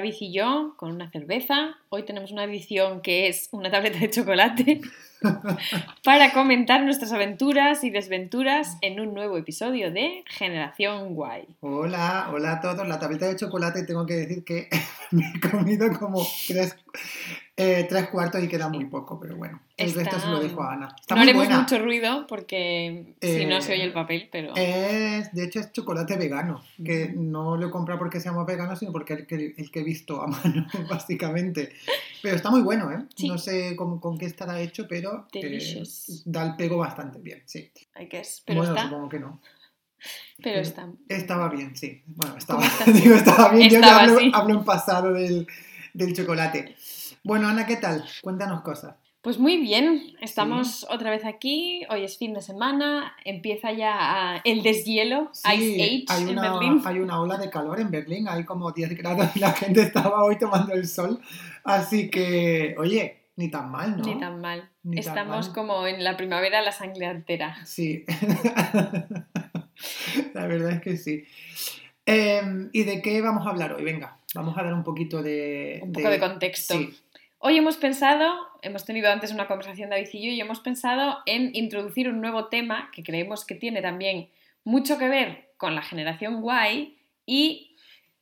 David y yo, con una cerveza. Hoy tenemos una edición que es una tableta de chocolate para comentar nuestras aventuras y desventuras en un nuevo episodio de Generación Guay. Hola, hola a todos. La tableta de chocolate tengo que decir que me he comido como tres, eh, tres cuartos y queda muy poco, pero bueno. El Está- resto se lo dejo a Ana. Está no muy haremos buena. mucho ruido porque si no Eh, se oye el papel, pero Es, de hecho, es chocolate vegano, que no lo he comprado porque seamos veganos, sino porque el que, el que he visto a mano, básicamente. Pero está muy bueno, ¿eh? Sí. No sé cómo, con qué estará hecho, pero eh, da el pego bastante bien, sí. hay que es. Pero bueno, está, supongo que no. pero está. Estaba bien, sí. Bueno, estaba, estaba bien. Yo ya hablo, en pasado del, del chocolate. Bueno, Ana, ¿qué tal? Cuéntanos cosas. Pues muy bien, estamos otra vez aquí. Hoy es fin de semana, empieza ya ah, el deshielo, Sí, Ice Age hay en una, Berlín. hay una ola de calor en Berlín, hay como 10 grados y la gente estaba hoy tomando el sol. Así que, oye, ni tan mal, ¿no? Ni tan mal. Ni tan Estamos mal. como en la primavera, la sangre altera. Sí. la verdad es que sí. Eh, ¿Y de qué vamos a hablar hoy? Venga, vamos a dar un poquito de... Un poco de contexto. Sí, Hoy hemos pensado, hemos tenido antes una conversación David y yo, y hemos pensado en introducir un nuevo tema que creemos que tiene también mucho que ver con la generación guay y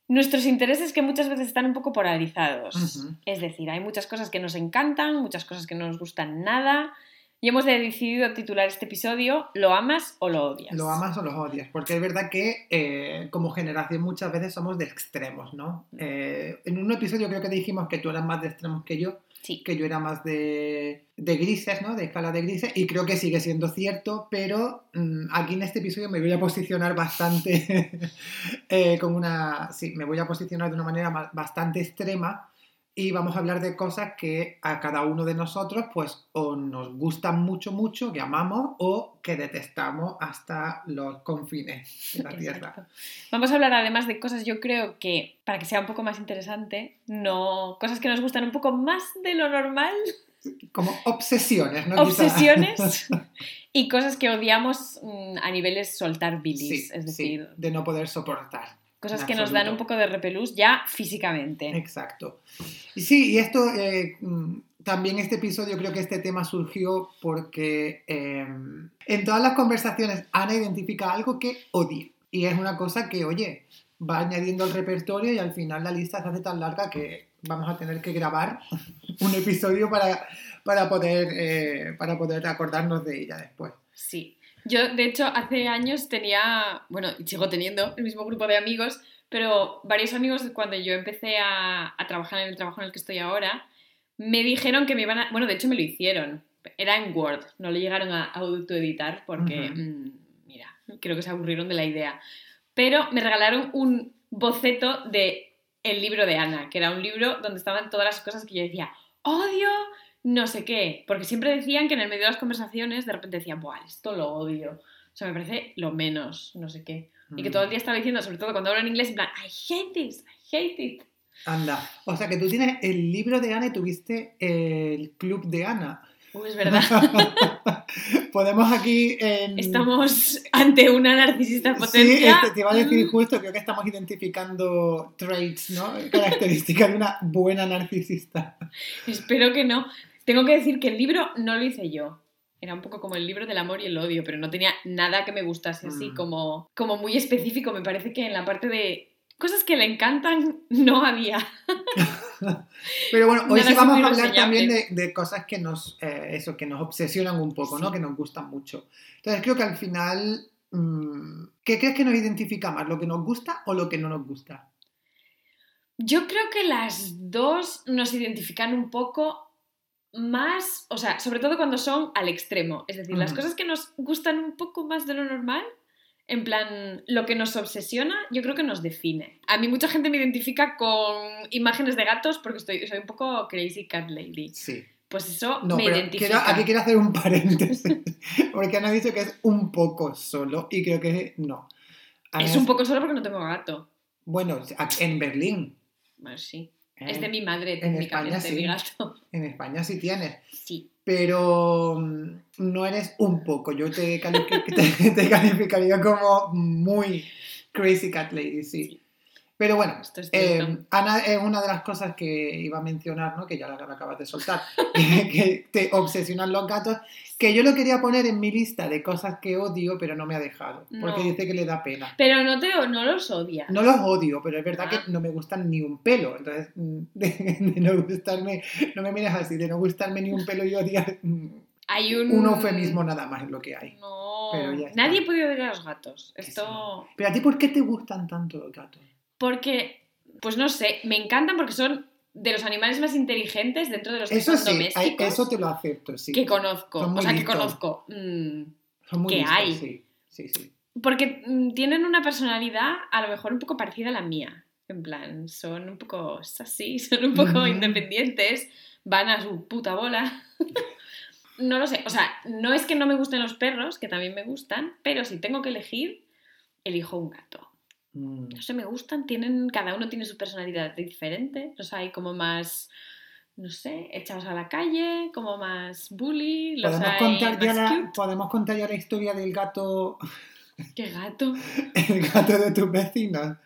nuestros intereses que muchas veces están un poco polarizados. Es decir, hay muchas cosas que nos encantan, muchas cosas que no nos gustan nada, y hemos decidido titular este episodio ¿Lo amas o lo odias? Lo amas o los odias, porque es verdad que eh, como generación muchas veces somos de extremos, ¿no? Eh, en un episodio creo que dijimos que tú eras más de extremos que yo, Sí, que yo era más de, de grises, ¿no? De escala de grises, y creo que sigue siendo cierto, pero mm, aquí en este episodio me voy a posicionar bastante, eh, con una, sí, me voy a posicionar de una manera ma- bastante extrema y vamos a hablar de cosas que a cada uno de nosotros, pues, o nos gustan mucho, mucho, que amamos, o que detestamos hasta los confines de la Tierra. Vamos a hablar además de cosas, yo creo que, para que sea un poco más interesante, no cosas que nos gustan un poco más de lo normal, Como obsesiones, ¿no? Obsesiones, y cosas que odiamos mm, a niveles soltar bilis, Sí, es sí, decir, de no poder soportar. Cosas en que nos dan un poco de repelús ya físicamente. Exacto. Y sí, y esto, eh, mm, también este episodio, creo que este tema surgió porque eh, en todas las conversaciones Ana identifica algo que odia. Y es una cosa que, oye, va añadiendo al repertorio y al final la lista se hace tan larga que vamos a tener que grabar un episodio para, para, poder, eh, para poder acordarnos de ella después. Sí. Yo, de hecho, hace años tenía, bueno, y sigo teniendo el mismo grupo de amigos, pero varios amigos cuando yo empecé a, a trabajar en el trabajo en el que estoy ahora, me dijeron que me iban a... Bueno, de hecho me lo hicieron. Era en Word, no lo llegaron a autoeditar porque, mm, mira, creo que se aburrieron de la idea. Pero me regalaron un boceto de el libro de Ana, que era un libro donde estaban todas las cosas que yo decía, odio, no sé qué, porque siempre decían que en el medio de las conversaciones de repente decían, Buah, esto lo odio. O sea, me parece lo menos, no sé qué. Y que Mm. todo el día estaba diciendo, sobre todo cuando hablo en inglés, en plan, I hate this, I hate it. Anda. O sea que tú tienes el libro de Ana y tuviste el club de Ana. Uy, es verdad. Podemos aquí. en- Estamos ante una narcisista Sí, potencia. este, te iba a decir justo, creo que estamos identificando traits, ¿no? Características de una buena narcisista. Espero que no. Tengo que decir que el libro no lo hice yo. Era un poco como el libro del amor y el odio, pero no tenía nada que me gustase así Mm. como, como muy específico. Me parece que en la parte de cosas que le encantan no había. Pero bueno, hoy Nada sí vamos a hablar también de, de cosas que nos, eh, eso, que nos obsesionan un poco, ¿no? Que nos gustan mucho. Entonces creo que al final, mm, ¿qué crees que nos identifica más? ¿Lo que nos gusta o lo que no nos gusta? Yo creo que las dos nos identifican un poco más, o sea, sobre todo cuando son al extremo. Es decir, las cosas que nos gustan un poco más de lo normal, en plan, lo que nos obsesiona, yo creo que nos define. A mí mucha gente me identifica con imágenes de gatos porque estoy, soy un poco crazy cat lady. Sí. Pues eso No, me pero identifica. quiero- aquí quiero hacer un paréntesis, porque han dicho que es un poco solo y creo que no. Es un poco solo porque no tengo gato. Bueno, en Berlín. Bueno, sí. ¿Eh? Es de mi madre, En técnicamente, España, mi sí. gato. En España sí tienes. Sí. pero mm, no eres un poco. Yo te, cali- te- te calificaría como muy crazy cat lady, sí. Pero bueno, es eh, Ana es una de las cosas que iba a mencionar, ¿no? que ya la, la acabas de soltar, que, que te obsesionan los gatos, que yo lo quería poner en mi lista de cosas que odio, pero no me ha dejado, porque No. dice que le da pena. Pero no, te, no los odias. No los odio, pero es verdad Ah. que no me gustan ni un pelo. Entonces, mm, de, de no gustarme, no me mires así, de no gustarme ni un pelo y odiar mm, Hay un... un eufemismo nada más es lo que hay. No. Pero ya está. Nadie puede odiar a los gatos. Esto... Pero a ti, ¿por qué te gustan tanto los gatos? Porque, pues no sé, me encantan porque son de los animales más inteligentes dentro de los que Eso son sí, domésticos hay- eso te lo acepto, sí. que conozco. O sea, que conozco. Mm, Son muy que listos, hay. Sí, sí, sí. Porque mm, tienen una personalidad a lo mejor un poco parecida a la mía. En plan, son un poco así, son un poco independientes, van a su puta bola. no lo sé, o sea, no es que no me gusten los perros, que también me gustan, pero si tengo que elegir, elijo un gato. Mm. No sé, me gustan, tienen, cada uno tiene su personalidad diferente. Los hay como más, no sé, echados a la calle, como más bully, los ¿Podemos hay contar, ya más la, cute. podemos contar ya la historia del gato, ¡Qué gato! el gato de tus vecinos.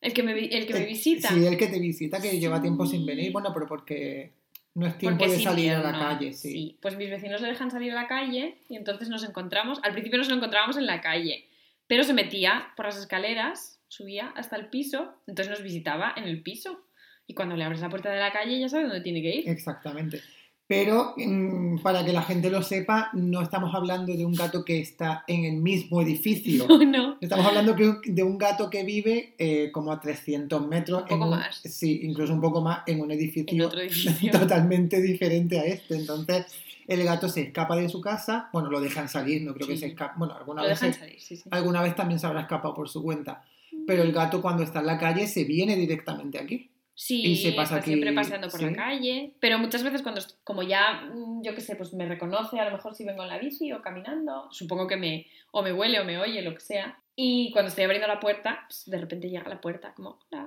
El que me, el que me Eh, visita. Sí, el que te visita, que lleva tiempo sin Sí. venir. Bueno, pero porque no es tiempo Porque de salir a la calle, sí. Pues mis vecinos le dejan salir a la calle y entonces nos encontramos. Al principio nos lo encontrábamos en la calle, pero se metía por las escaleras, subía hasta el piso, entonces nos visitaba en el piso. Y cuando le abres la puerta de la calle ya sabe dónde tiene que ir. Exactamente. Pero mm, para que la gente lo sepa, no estamos hablando de un gato que está en el mismo edificio. No, no. Estamos hablando que- de un gato que vive eh, como a 300 metros. Un poco en más. Sí, incluso un poco más en un En edificio, otro edificio. totalmente diferente a este. Entonces, el gato se escapa de su casa. Bueno, lo dejan salir, no creo que Sí. se escape. Bueno, alguna Lo vez, dejan salir, sí, sí. alguna vez también se habrá escapado por su cuenta. Pero el gato cuando está en la calle se viene directamente aquí. Sí, y se pasa está aquí, siempre paseando por sí. la calle. Pero muchas veces cuando, como ya, mm, yo qué sé, pues me reconoce a lo mejor si vengo en la bici o caminando, supongo que me, o me huele o me oye, lo que sea. Y cuando estoy abriendo la puerta, pues de repente llega a la puerta como, hola,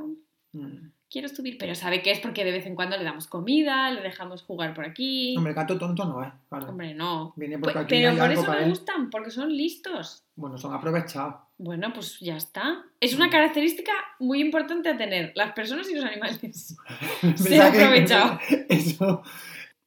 Mm. quiero subir. Pero sabe que es porque de vez en cuando le damos comida, le dejamos jugar por aquí. Hombre, gato tonto no es. Hombre, no. Viene Pues- porque aquí pero por eso me él. gustan, porque son listos. Bueno, son aprovechados. Bueno, pues ya está. Es una Mm. característica muy importante a tener, las personas y los animales. Ser Pensaba que- aprovechado. Eso.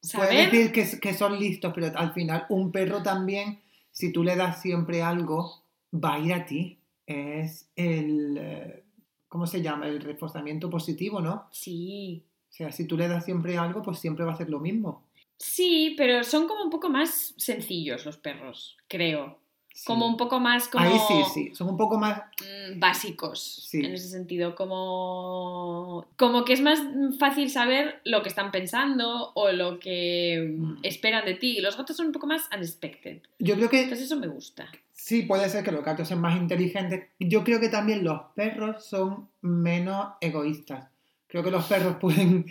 Saber decir que, que son listos, pero al final un perro también, si tú le das siempre algo, va a ir a ti. Es el, eh, ¿cómo se llama? El reforzamiento positivo, ¿no? Sí, O sea, si tú le das siempre algo, pues siempre va a hacer lo mismo. sí, pero son como un poco más sencillos los perros, creo. Sí. Como un poco más como Ahí sí, sí. Son un poco más... mm, básicos Sí. en ese sentido, como como que es más fácil saber lo que están pensando o lo que Mm. esperan de ti. Los gatos son un poco más unexpected. Yo creo que Entonces eso me gusta. sí, puede ser que los gatos sean más inteligentes. Yo creo que también los perros son menos egoístas. Creo que los perros pueden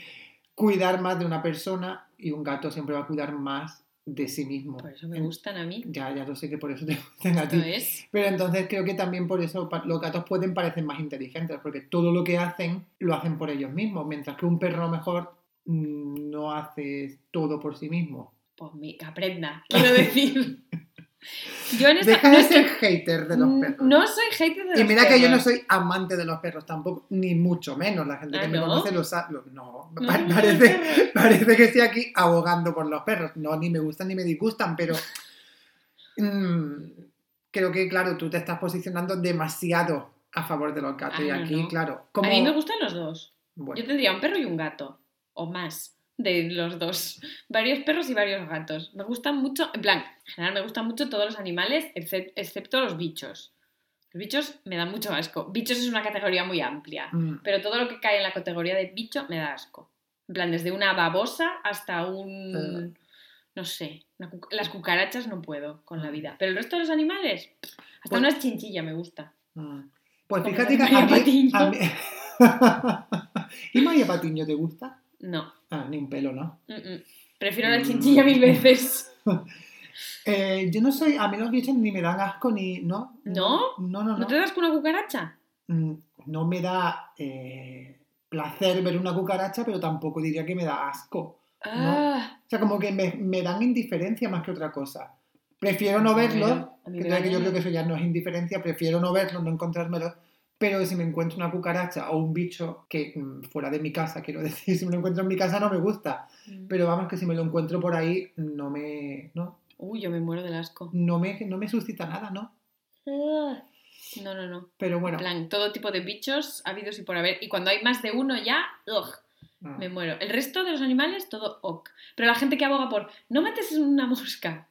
cuidar más de una persona y un gato siempre va a cuidar más de sí mismo. Por eso me gustan a mí. Ya, ya lo sé que por eso te gustan a ti. Es. Pero entonces creo que también por eso los gatos pueden parecer más inteligentes, porque todo lo que hacen lo hacen por ellos mismos, mientras que un perro mejor mm, no hace todo por sí mismo. Pues mi- que aprenda, quiero decir. Yo en esta. Deja no de que- ser hater de los perros. No soy hater de y los mira que yo no perros. soy amante de los perros tampoco, ni mucho menos. La gente que Ah, me ¿no? conoce lo sabe. No, No parece, perros. parece que estoy aquí abogando por los perros. No, ni me gustan ni me disgustan, pero mm, creo que, claro, tú te estás posicionando demasiado a favor de los gatos. Ah, y aquí, no. claro, como... A mí me gustan los dos. Bueno, Yo tendría un perro y un gato. O más de los dos. Varios perros y varios gatos. Me gustan mucho. En plan, en general me gustan mucho todos los animales, excep- excepto los bichos. Los bichos me dan mucho asco. Bichos es una categoría muy amplia. mm, Pero todo lo que cae en la categoría de bicho me da asco. En plan, desde una babosa hasta un. No sé. cu- las cucarachas no puedo con la vida. Pero el resto de los animales, hasta Pues- una chinchilla me gusta. mm. Pues Como fíjate que mí, a mí- ¿Y María Patiño te gusta? No. Ah, ni un pelo, ¿no? mm, mm. Prefiero la Mm. chinchilla mil veces. Eh, yo no soy, a mí los bichos ni me dan asco ni, ¿no? ¿No? No, no, no. ¿No te das con una cucaracha? Mm, No me da eh, placer ver una cucaracha, pero tampoco diría que me da asco. Ah, O sea, como que me, me dan indiferencia más que otra cosa. Prefiero no verlos, que, yo creo que eso ya no es indiferencia, prefiero no verlos, no encontrármelos, Pero si me encuentro una cucaracha o un bicho que mm, fuera de mi casa, quiero decir, si me lo encuentro en mi casa no me gusta. Mm. Pero vamos, que si me lo encuentro por ahí, no me. No, Uy, yo me muero del asco. no me, no me suscita nada, ¿no? No, no, no. Pero bueno. En plan, todo tipo de bichos habidos y por haber. Y cuando hay más de uno ya, ugh, ah. me muero. El resto de los animales, todo ok. Pero la gente que aboga por, no mates una mosca.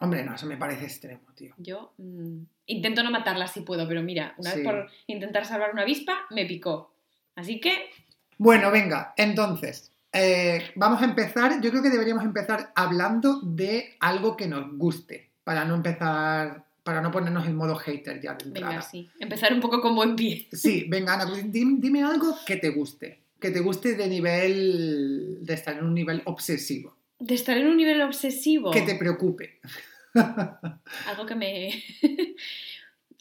Hombre, no, eso me parece extremo, tío. Yo mm, intento no matarla si puedo, pero mira, una Sí. vez por intentar salvar una avispa, me picó. Así que, Bueno, venga, entonces, eh, vamos a empezar. Yo creo que deberíamos empezar hablando de algo que nos guste, para no empezar, para no ponernos en modo hater ya de entrada. venga, sí. Empezar un poco con buen pie. Sí, venga, Ana, pues dim- dime algo que te guste. Que te guste de nivel. de estar en un nivel obsesivo. De estar en un nivel obsesivo. Que te preocupe. Algo que me.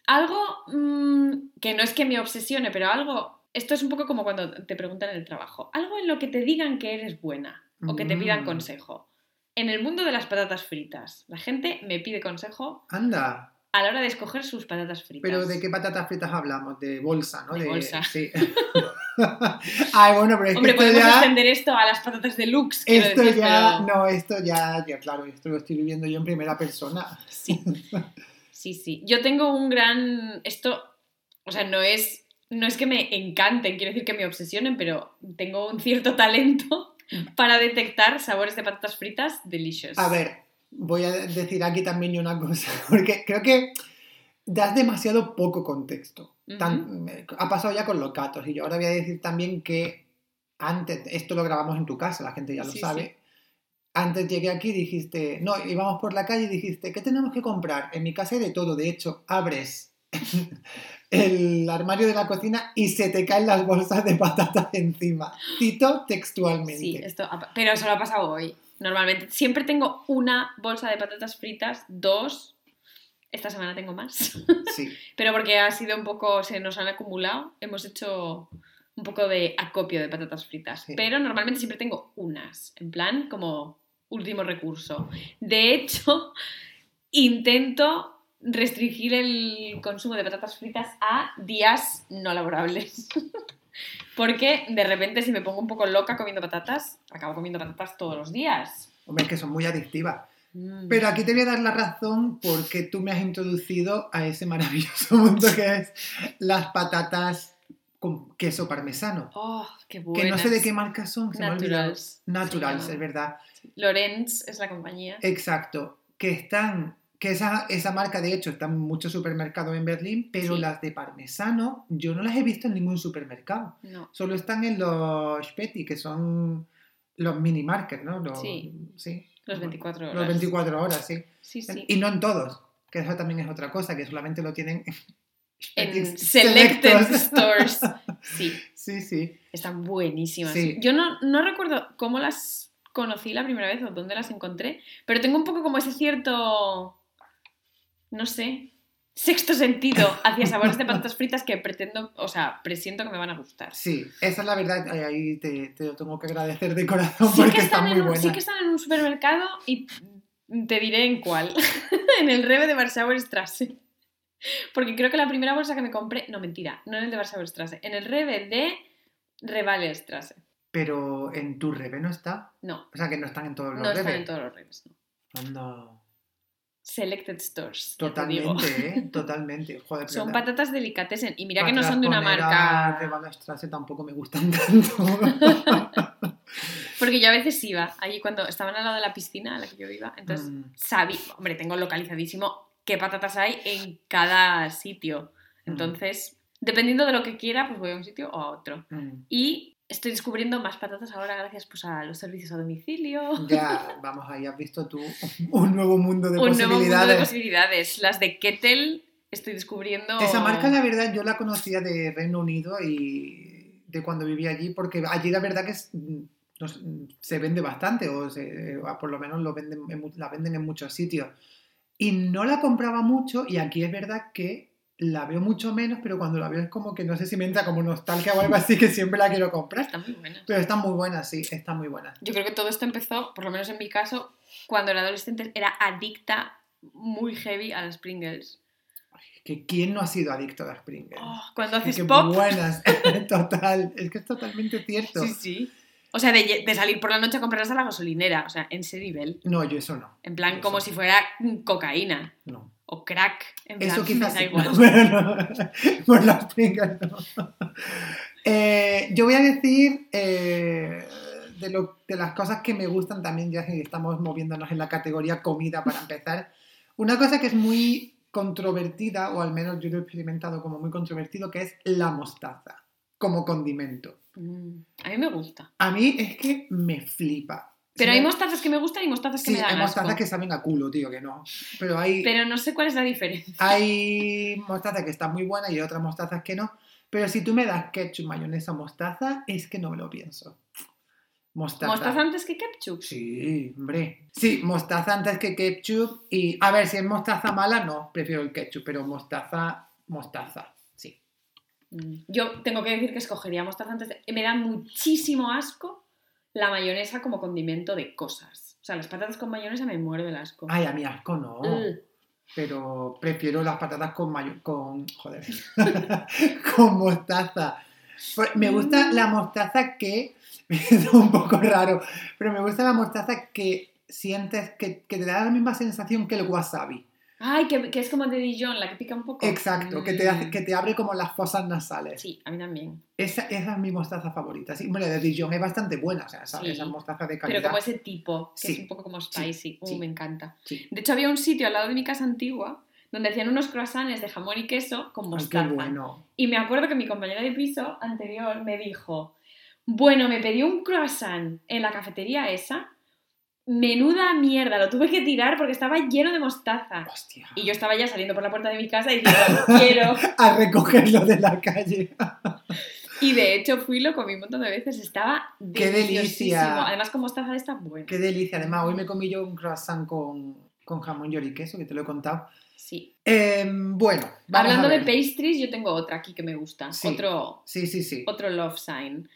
algo mm, que no es que me obsesione, pero algo. Esto es un poco como cuando te preguntan en el trabajo. Algo en lo que te digan que eres buena o que te pidan Mm. consejo. En el mundo de las patatas fritas, la gente me pide consejo Anda, a la hora de escoger sus patatas fritas. pero ¿de qué patatas fritas hablamos? De bolsa, ¿no? De bolsa. Sí. Ay, bueno, pero es Hombre, que podemos ya. extender esto a las patatas deluxe. Esto ya, pero- no, esto ya, ya, claro, esto lo estoy viviendo yo en primera persona. Sí. Sí, sí. Yo tengo un gran. Esto. O sea, no es. No es que me encanten, quiero decir que me obsesionen, pero tengo un cierto talento para detectar sabores de patatas fritas delicious. A ver, voy a decir aquí también una cosa, porque creo que das demasiado poco contexto. Tan- ha pasado ya con los gatos y yo ahora voy a decir también que antes, esto lo grabamos en tu casa, la gente ya lo Sí, sabe. Antes llegué aquí y dijiste, no, íbamos por la calle y dijiste, ¿qué tenemos que comprar? En mi casa hay de todo, de hecho, abres el armario de la cocina y se te caen las bolsas de patatas encima. Cito textualmente. Sí, esto, ha- pero eso lo ha pasado hoy. Normalmente siempre tengo una bolsa de patatas fritas, dos. Esta semana tengo más. Sí. Pero porque ha sido un poco, se nos han acumulado, hemos hecho un poco de acopio de patatas fritas. Sí. Pero normalmente siempre tengo unas, en plan como último recurso. De hecho, intento restringir el consumo de patatas fritas a días no laborables. Porque de repente si me pongo un poco loca comiendo patatas, acabo comiendo patatas todos los días. Hombre, es que son muy adictivas. Mm. Pero aquí te voy a dar la razón porque tú me has introducido a ese maravilloso mundo que es las patatas con queso parmesano. Oh, qué Que no sé de qué marca son, se me. Naturals. Naturals, Se es verdad. Lorenz es la compañía. Exacto. Que están, que esa, esa marca de hecho está en muchos supermercados en Berlín, pero Sí. las de parmesano yo no las he visto en ningún supermercado. No. Solo están en los Speti, que son los mini markets, ¿no? Los, Sí. sí. Los 24 horas. Los 24 horas, sí. Sí, sí. Y no en todos, que eso también es otra cosa, que solamente lo tienen En selected stores. Sí, Sí, sí. están buenísimas. Sí. Yo no, no recuerdo cómo las conocí la primera vez o dónde las encontré, pero tengo un poco como ese cierto, no sé, sexto sentido hacia sabores de patatas fritas que pretendo, o sea, presiento que me van a gustar. Sí, esa es la verdad, ahí- te, te lo tengo que agradecer de corazón Sí porque que, está están muy en un, buena. sí que están en un supermercado y te diré en cuál. en el Rebe de Warschauer Strasse. Porque creo que la primera bolsa que me compré, no mentira, no en el de Warschauer Strasse, en el Rebe de Revale Strasse. Pero en tu rebe no está. No, O sea, que no están en todos los no están en todos los Rebes. No. Anda. Selected Stores. Totalmente, ¿eh? Totalmente. Joder, Son patatas delicatessen. Y mira que no son de una marca. Rebalo Strasse tampoco me gustan tanto. Porque yo a veces iba, allí cuando estaban al lado de la piscina a la que yo iba, entonces Mm. sabía, hombre, tengo localizadísimo qué patatas hay en cada sitio. Mm. Entonces, dependiendo de lo que quiera, pues voy a un sitio o a otro. Mm. Y estoy descubriendo más patatas ahora gracias pues, a los servicios a domicilio. Ya, vamos, ahí has visto tú un nuevo mundo de Un nuevo mundo de posibilidades. posibilidades. Las de Kettle estoy descubriendo... Esa marca, la verdad, yo la conocía de Reino Unido y de cuando vivía allí, porque allí la verdad que es- no se vende bastante, o se- por lo menos lo venden, la venden en muchos sitios. Y no la compraba mucho, y aquí es verdad que la veo mucho menos, pero cuando la veo es como que no sé si me entra como nostalgia o algo así, que siempre la quiero comprar. Están muy buenas. Pero están muy buenas, sí, están muy buenas. Yo creo que todo esto empezó, por lo menos en mi caso, cuando era adolescente, era adicta muy heavy a las Pringles. Que quién no ha sido adicto a las Pringles. Oh, cuando Que haces qué pop. buenas. Total, es que es totalmente cierto. Sí, sí. O sea, de, de salir por la noche a comprarlas a la gasolinera. O sea, en ese nivel. No, yo eso no. En plan, como no. si fuera cocaína. No. O crack. En plan, Eso quizás da sí. igual. Pero no, por las Pringles no. Eh, yo voy a decir eh, de, lo- de las cosas que me gustan también, ya que estamos moviéndonos en la categoría comida para empezar. Una cosa que es muy controvertida, o al menos yo lo he experimentado como muy controvertido, que es la mostaza como condimento. Mm, A mí me gusta. A mí es que me flipa. Pero hay mostazas que me gustan y mostazas que Sí, me hay dan mostazas asco. que saben a culo, tío, que no. Pero hay, Pero no sé cuál es la diferencia. hay mostazas que están muy buenas y hay otras mostazas que no. Pero si tú me das ketchup, mayonesa, mostaza, es que no me lo pienso. Mostaza. ¿Mostaza antes que ketchup? Sí, hombre. Sí, mostaza antes que ketchup. Y a ver, si es mostaza mala, no, prefiero el ketchup, pero mostaza, mostaza, sí. Mm. Yo tengo que decir que escogería mostaza antes de... Me da muchísimo asco la mayonesa como condimento de cosas. O sea, las patatas con mayonesa me muero del asco. Ay, a mí asco no. Ugh. Pero prefiero las patatas con mayo... con. joder. con mostaza. Pues me gusta Mm. la mostaza que. es un poco raro. Pero me gusta la mostaza que sientes que, que te da la misma sensación que el wasabi. Ay, que, que es como de Dijon, la que pica un poco. Exacto, que te, hace- Mm. que te abre como las fosas nasales. Sí, a mí también. Esa, esa es mi mostaza favorita. Sí, hombre, de Dijon es bastante buena, o sea, esa, Sí. esa mostaza de Pero calidad. como ese tipo, que es un poco como spicy. Uh, sí. me encanta. De hecho, había un sitio al lado de mi casa antigua donde hacían unos croissants de jamón y queso con Ay, mostaza. qué bueno. Y me acuerdo que mi compañera de piso anterior me dijo, bueno, me pedí un croissant en la cafetería esa, menuda mierda, lo tuve que tirar porque estaba lleno de mostaza. Hostia. Y yo estaba ya saliendo por la puerta de mi casa y diciendo, quiero. A recogerlo de la calle. Y de hecho fui lo comí un montón de veces, estaba ¡Qué delicia! Además con mostaza está bueno. Qué delicia. Además, hoy me comí yo un croissant con, con jamón y queso, que te lo he contado. Sí. Em, bueno, vamos Hablando a de ver. pastries, yo tengo otra aquí que me gusta. Sí. Otro, Sí, sí, sí. otro love sign.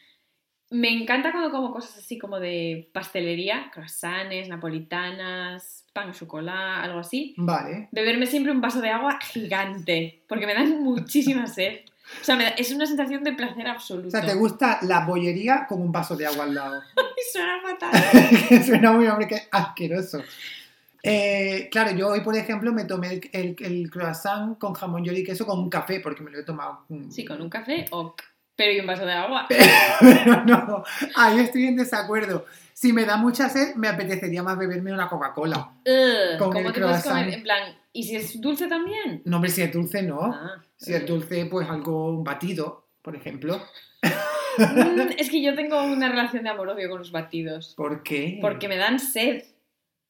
Me encanta cuando como cosas así como de pastelería, croissants, napolitanas, pan chocolate, algo así. Vale. Beberme siempre un vaso de agua gigante, porque me dan muchísima sed. O sea, me da- es una sensación de placer absoluto. O sea, ¿te gusta la bollería con un vaso de agua al lado? Suena fatal. suena muy, hombre, que asqueroso. Eh, claro, yo hoy, por ejemplo, me tomé el, el- el croissant con jamón y queso con un café, porque me lo he tomado. Sí, con un café, ok. Pero y un vaso de agua. Pero no, ahí estoy en desacuerdo. Si me da mucha sed, me apetecería más beberme una Coca-Cola. Ugh, Con ¿Cómo el te puedes comer? En plan, ¿y si es dulce también? No, hombre, si es dulce, no. Ah, Si es dulce, pues algo, un batido, por ejemplo. Mm, es que yo tengo una relación de amor-odio con los batidos. ¿Por qué? Porque me dan sed.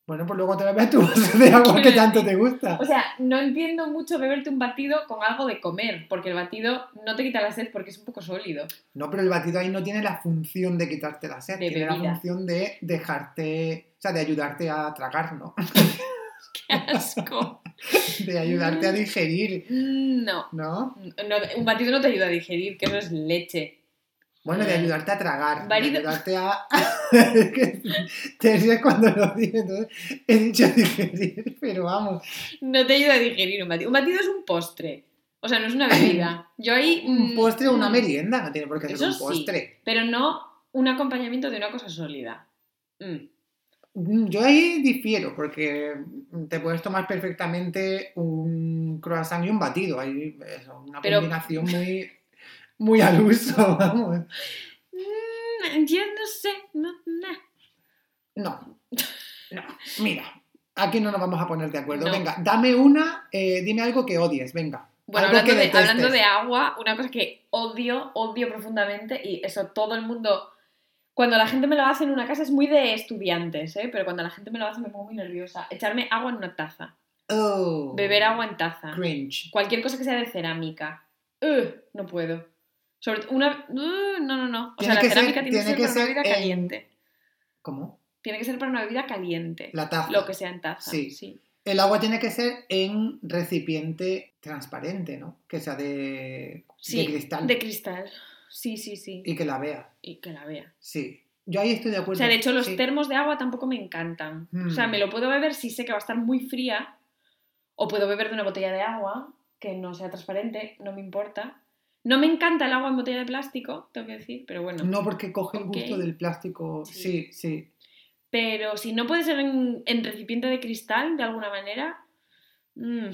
Bueno, pues luego te bebes tu vaso de agua que tanto te gusta. O sea, no entiendo mucho beberte un batido con algo de comer, porque el batido no te quita la sed porque es un poco sólido. No, pero el batido ahí no tiene la función de quitarte la sed, De tiene la función de dejarte, o sea, de ayudarte a tragar, ¿no? ¡Qué asco! De ayudarte a digerir, Mm, No. ¿no? No, un batido no te ayuda a digerir, que eso es leche. Bueno, de Eh, ayudarte a tragar, batido- de ayudarte a... Es que te ríes cuando lo digo, entonces he dicho digerir, pero vamos, No te ayuda a digerir un batido. Un batido es un postre. O sea, no es una bebida. Yo ahí. un mm, postre o una mm, merienda, no tiene por qué ser un sí. postre. Pero no un acompañamiento de una cosa sólida. Mm. Mm, Yo ahí difiero, porque te puedes tomar perfectamente un croissant y un batido. Ahí es una Pero- combinación muy, muy al uso, vamos. Mm, Yo no sé. No, nah. No, no. Mira, aquí no nos vamos a poner de acuerdo. No. Venga, dame una, eh, dime algo que odies, venga. Bueno, hablando de, hablando de agua, una cosa que odio, odio profundamente, y eso todo el mundo. Cuando la gente me lo hace en una casa es muy de estudiantes, ¿eh? pero cuando la gente me lo hace me pongo muy nerviosa. Echarme agua en una taza. Oh, Beber agua en taza. Cringe. Cualquier cosa que sea de cerámica. Ugh, no puedo. Sobre una. uh, no, no, no. O sea, Tiene la ser- cerámica tiene, tiene que que ser para una bebida en- caliente. ¿Cómo? Tiene que ser para una bebida caliente. La taza. Lo que sea en taza. Sí. sí. El agua tiene que ser en recipiente transparente, ¿no? Que sea de, Sí, de cristal. De cristal. Sí, sí, sí. Y que la vea. Y que la vea. Sí. Yo ahí estoy de O acuerdo. sea, de hecho, los sí. termos de agua tampoco me encantan. O sea, Mm. me lo puedo beber si sé que va a estar muy fría. O puedo beber de una botella de agua. que no sea transparente, no me importa. No me encanta el agua en botella de plástico, tengo que decir, pero bueno. No, porque coge el gusto del plástico. Sí. Sí, sí. Pero si no puede ser en, en recipiente de cristal, de alguna manera. mm,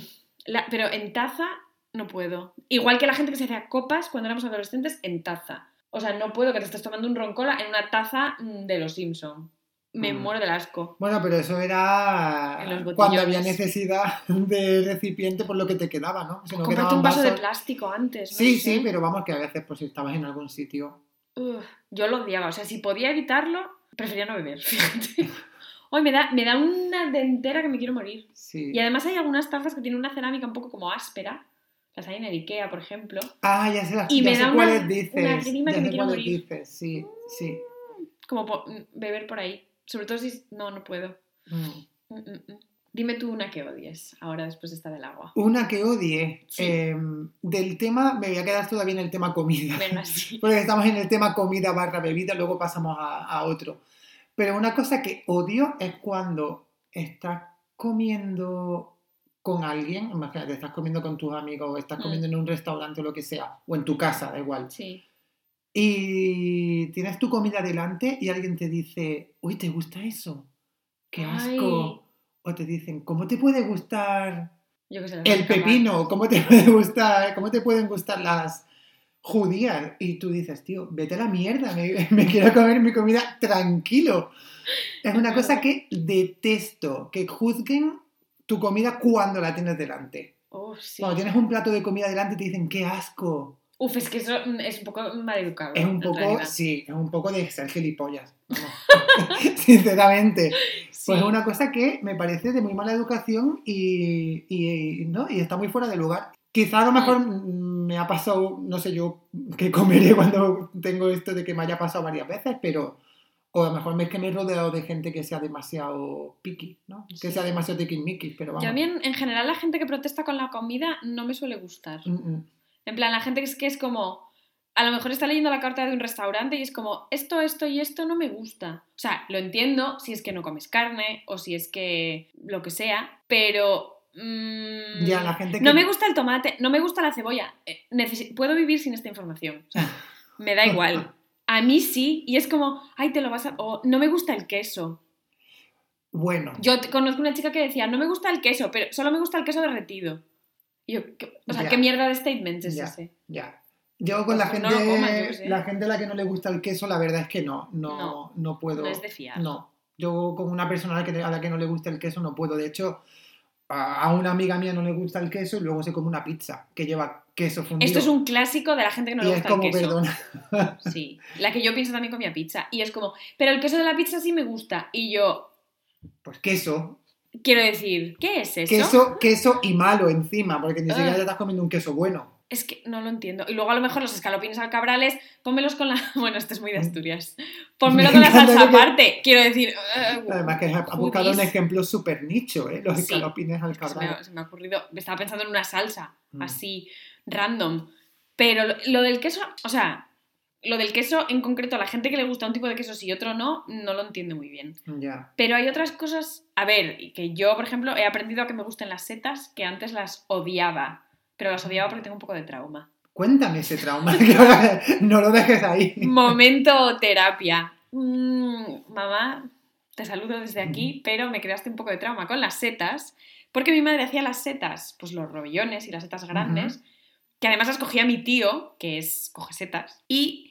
la- pero en taza, no puedo. Igual que la gente que se hacía copas cuando éramos adolescentes, en taza. O sea, no puedo que te estés tomando un roncola en una taza mm, de los Simpson. Me Mm. muero del asco. Bueno, pero eso era cuando había necesidad de recipiente por lo que te quedaba, ¿no? Si no Comprate un vaso de plástico antes. no Sí, sé. sí, pero vamos, que a veces pues si estabas en algún sitio. Uf, yo lo odiaba. O sea, si podía evitarlo, prefería no beber. Fíjate. Hoy me da, me da una dentera que me quiero morir. Sí. Y además hay algunas tazas que tienen una cerámica un poco como áspera. Las hay en el Ikea, por ejemplo. Ah, ya sé, las, Y ya me sé da cuáles una- dices. una ya que me sé quiero morir. dices, sí, sí. Como po- beber por ahí. Sobre todo si... No, no puedo. Mm. Mm, mm. Dime tú una que odies, ahora después está del agua. Una que odie. Sí. eh, del tema, me voy a quedar todavía en el tema comida. Venga, sí. Porque estamos en el tema comida barra bebida, luego pasamos a, a otro. Pero una cosa que odio es cuando estás comiendo con alguien, imagínate, estás comiendo con tus amigos, o estás Mm. comiendo en un restaurante o lo que sea, o en tu casa, da igual. Sí. Y tienes tu comida delante y alguien te dice, uy, ¿te gusta eso? ¡Qué asco! O te dicen, ¿cómo te puede gustar Yo que sé. las el pepino? ¿Cómo te puede gustar? ¿Cómo te pueden gustar las judías? Y tú dices, tío, vete a la mierda, me, me quiero comer mi comida tranquilo. Es una cosa que detesto, que juzguen tu comida cuando la tienes delante. Sí. Cuando tienes un plato de comida delante te dicen, qué asco. Uf, es que eso mm, es un poco maleducado. Es un poco, realidad. sí, es un poco de ser gilipollas. Sinceramente. Sí. Pues es una cosa que me parece de muy mala educación y, y- ¿no? y está muy fuera de lugar. Quizá a lo mejor me ha pasado, no sé yo qué comeré cuando tengo esto de que me haya pasado varias veces, pero o a lo mejor es que me he rodeado de gente que sea demasiado picky, ¿no? Que Sí. sea demasiado tiquismiquis, pero vamos. Yo a mí, en, en general, la gente que protesta con la comida no me suele gustar. Mm, mm. En plan, la gente que es, que es como... A lo mejor está leyendo la carta de un restaurante y es como, esto, esto y esto no me gusta. O sea, lo entiendo si es que no comes carne o si es que lo que sea, pero... mm, Ya, la gente que... No me gusta el tomate, no me gusta la cebolla. Eh, puedo vivir sin esta información. O sea, me da igual. A mí sí, y es como, ay, te lo vas a... O no me gusta el queso. Bueno, Yo conozco una chica que decía, no me gusta el queso, pero solo me gusta el queso derretido. Yo, ¿qué- o sea, Ya. ¿qué mierda de statement es Ya. ese? ya. Yo con la gente, no lo comas, yo sé. la gente a la que no le gusta el queso, la verdad es que no, no, No, no, puedo. No es de fiar. No, yo con una persona a la, que, a la que no le gusta el queso no puedo. De hecho, a una amiga mía no le gusta el queso y luego se come una pizza que lleva queso fundido. Esto es un clásico de la gente que no y le es gusta como, el queso. perdona. Sí, la que yo pienso también comía pizza. Y es como, pero el queso de la pizza sí me gusta. Y yo, Pues queso, quiero decir, ¿qué es eso? queso, queso y malo encima, porque ni siquiera Ah. te estás comiendo un queso bueno. Es que no lo entiendo. Y luego a lo mejor los escalopines alcabrales, pónmelos con la... Bueno, esto es muy de Asturias. Pónmelo Me con la salsa que- aparte. Quiero decir... Además que ha ha buscado un ejemplo súper nicho, ¿eh? Los Sí. escalopines al Es que se, me, se me ha ocurrido, estaba pensando en una salsa, Mm. así, random. Pero lo, lo del queso, o sea, lo del queso en concreto, a la gente que le gusta un tipo de queso y otro no, no lo entiende muy bien. Ya. Pero hay otras cosas, a ver, que yo, por ejemplo, he aprendido a que me gusten las setas, que antes las odiaba. Pero las odiaba porque tengo un poco de trauma. Cuéntame ese trauma, no lo dejes ahí. Momento terapia. Mm, mamá, te saludo desde aquí, pero me creaste un poco de trauma con las setas, porque mi madre hacía las setas, pues los robillones y las setas grandes, que además las cogía mi tío, que es coge setas, y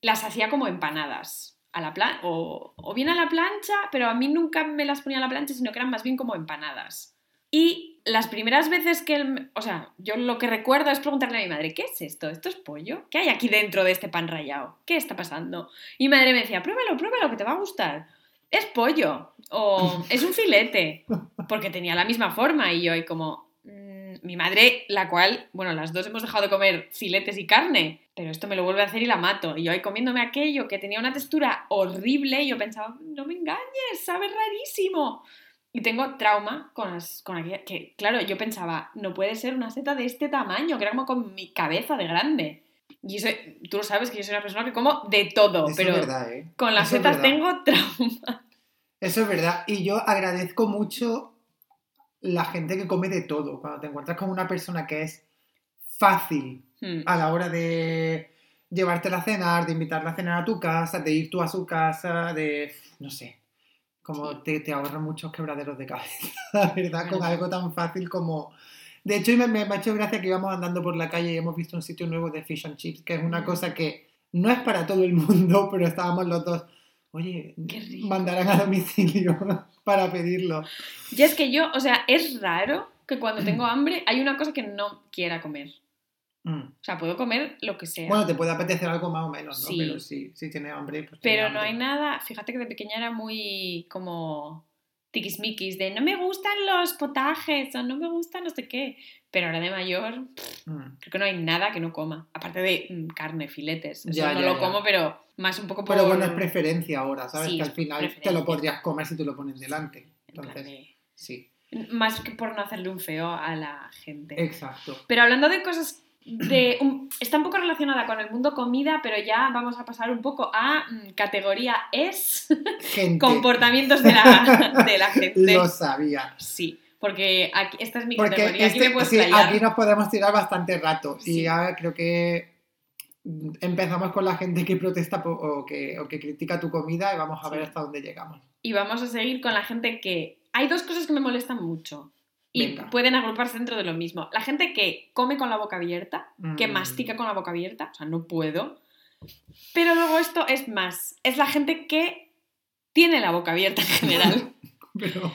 las hacía como empanadas. A la plan o, bien a la plancha, pero a mí nunca me las ponía a la plancha, sino que eran más bien como empanadas. Y las primeras veces que él, o sea, yo lo que recuerdo es preguntarle a mi madre, ¿qué es esto? ¿Esto es pollo? ¿Qué hay aquí dentro de este pan rallado? ¿Qué está pasando? Y mi madre me decía, pruébalo, pruébalo, que te va a gustar. Es pollo o es un filete, porque tenía la misma forma y yo ahí como, mm, mi madre, la cual, bueno, las dos hemos dejado de comer filetes y carne, pero esto me lo vuelve a hacer y la mato. Y yo ahí comiéndome aquello que tenía una textura horrible y yo pensaba, no me engañes, sabe rarísimo. Y tengo trauma con, las, con aquella, que claro, yo pensaba, no puede ser una seta de este tamaño, que era como con mi cabeza de grande. Y eso, tú lo sabes que yo soy una persona que como de todo, Eso pero es verdad, ¿eh? con las Eso es setas tengo trauma. Eso es verdad. Y yo agradezco mucho la gente que come de todo. Cuando te encuentras con una persona que es fácil Hmm. a la hora de llevártela a cenar, de invitarla a cenar a tu casa, de ir tú a su casa, de, no sé, como Sí. te, te ahorra muchos quebraderos de cabeza, la verdad, con algo tan fácil como... De hecho, me, me ha hecho gracia que íbamos andando por la calle y hemos visto un sitio nuevo de fish and chips, que es una Mm. cosa que no es para todo el mundo, pero estábamos los dos, oye, mandarán a domicilio para pedirlo. Y es que yo, o sea, es raro que cuando tengo hambre hay una cosa que no quiera comer. Mm. O sea, puedo comer lo que sea. Bueno, te puede apetecer algo más o menos, ¿no? Sí. Pero sí, si tienes hambre, pues tiene pero no hay nada. Fíjate que de pequeña era muy como tiquismiquis de no me gustan los potajes o no me gusta no sé qué. Pero ahora de mayor, Mm. creo que no hay nada que no coma. Aparte de mm, carne, filetes. Eso Ya, no ya, lo ya. como, pero más un poco por. Pero bueno, es preferencia ahora, ¿sabes? Sí, que al final te lo podrías comer si te lo ponen delante. en Entonces, de- sí, Más que por no hacerle un feo a la gente. exacto. Pero hablando de cosas de... un- está un poco relacionada con el mundo comida, pero ya vamos a pasar un poco a mm, categoría es Gente, comportamientos de la, de la gente. lo sabía. Sí, porque aquí, esta es mi Porque categoría, aquí me este- sí, aquí nos podemos tirar bastante rato. Sí. Y ya creo que empezamos con la gente que protesta o que, o que critica tu comida y vamos a ver hasta dónde llegamos. Y vamos a seguir con la gente que... Hay dos cosas que me molestan mucho y Venga. pueden agruparse dentro de lo mismo. La gente que come con la boca abierta, que Mm. mastica con la boca abierta, o sea, no puedo. Pero luego esto es más, es la gente que tiene la boca abierta en general. Pero,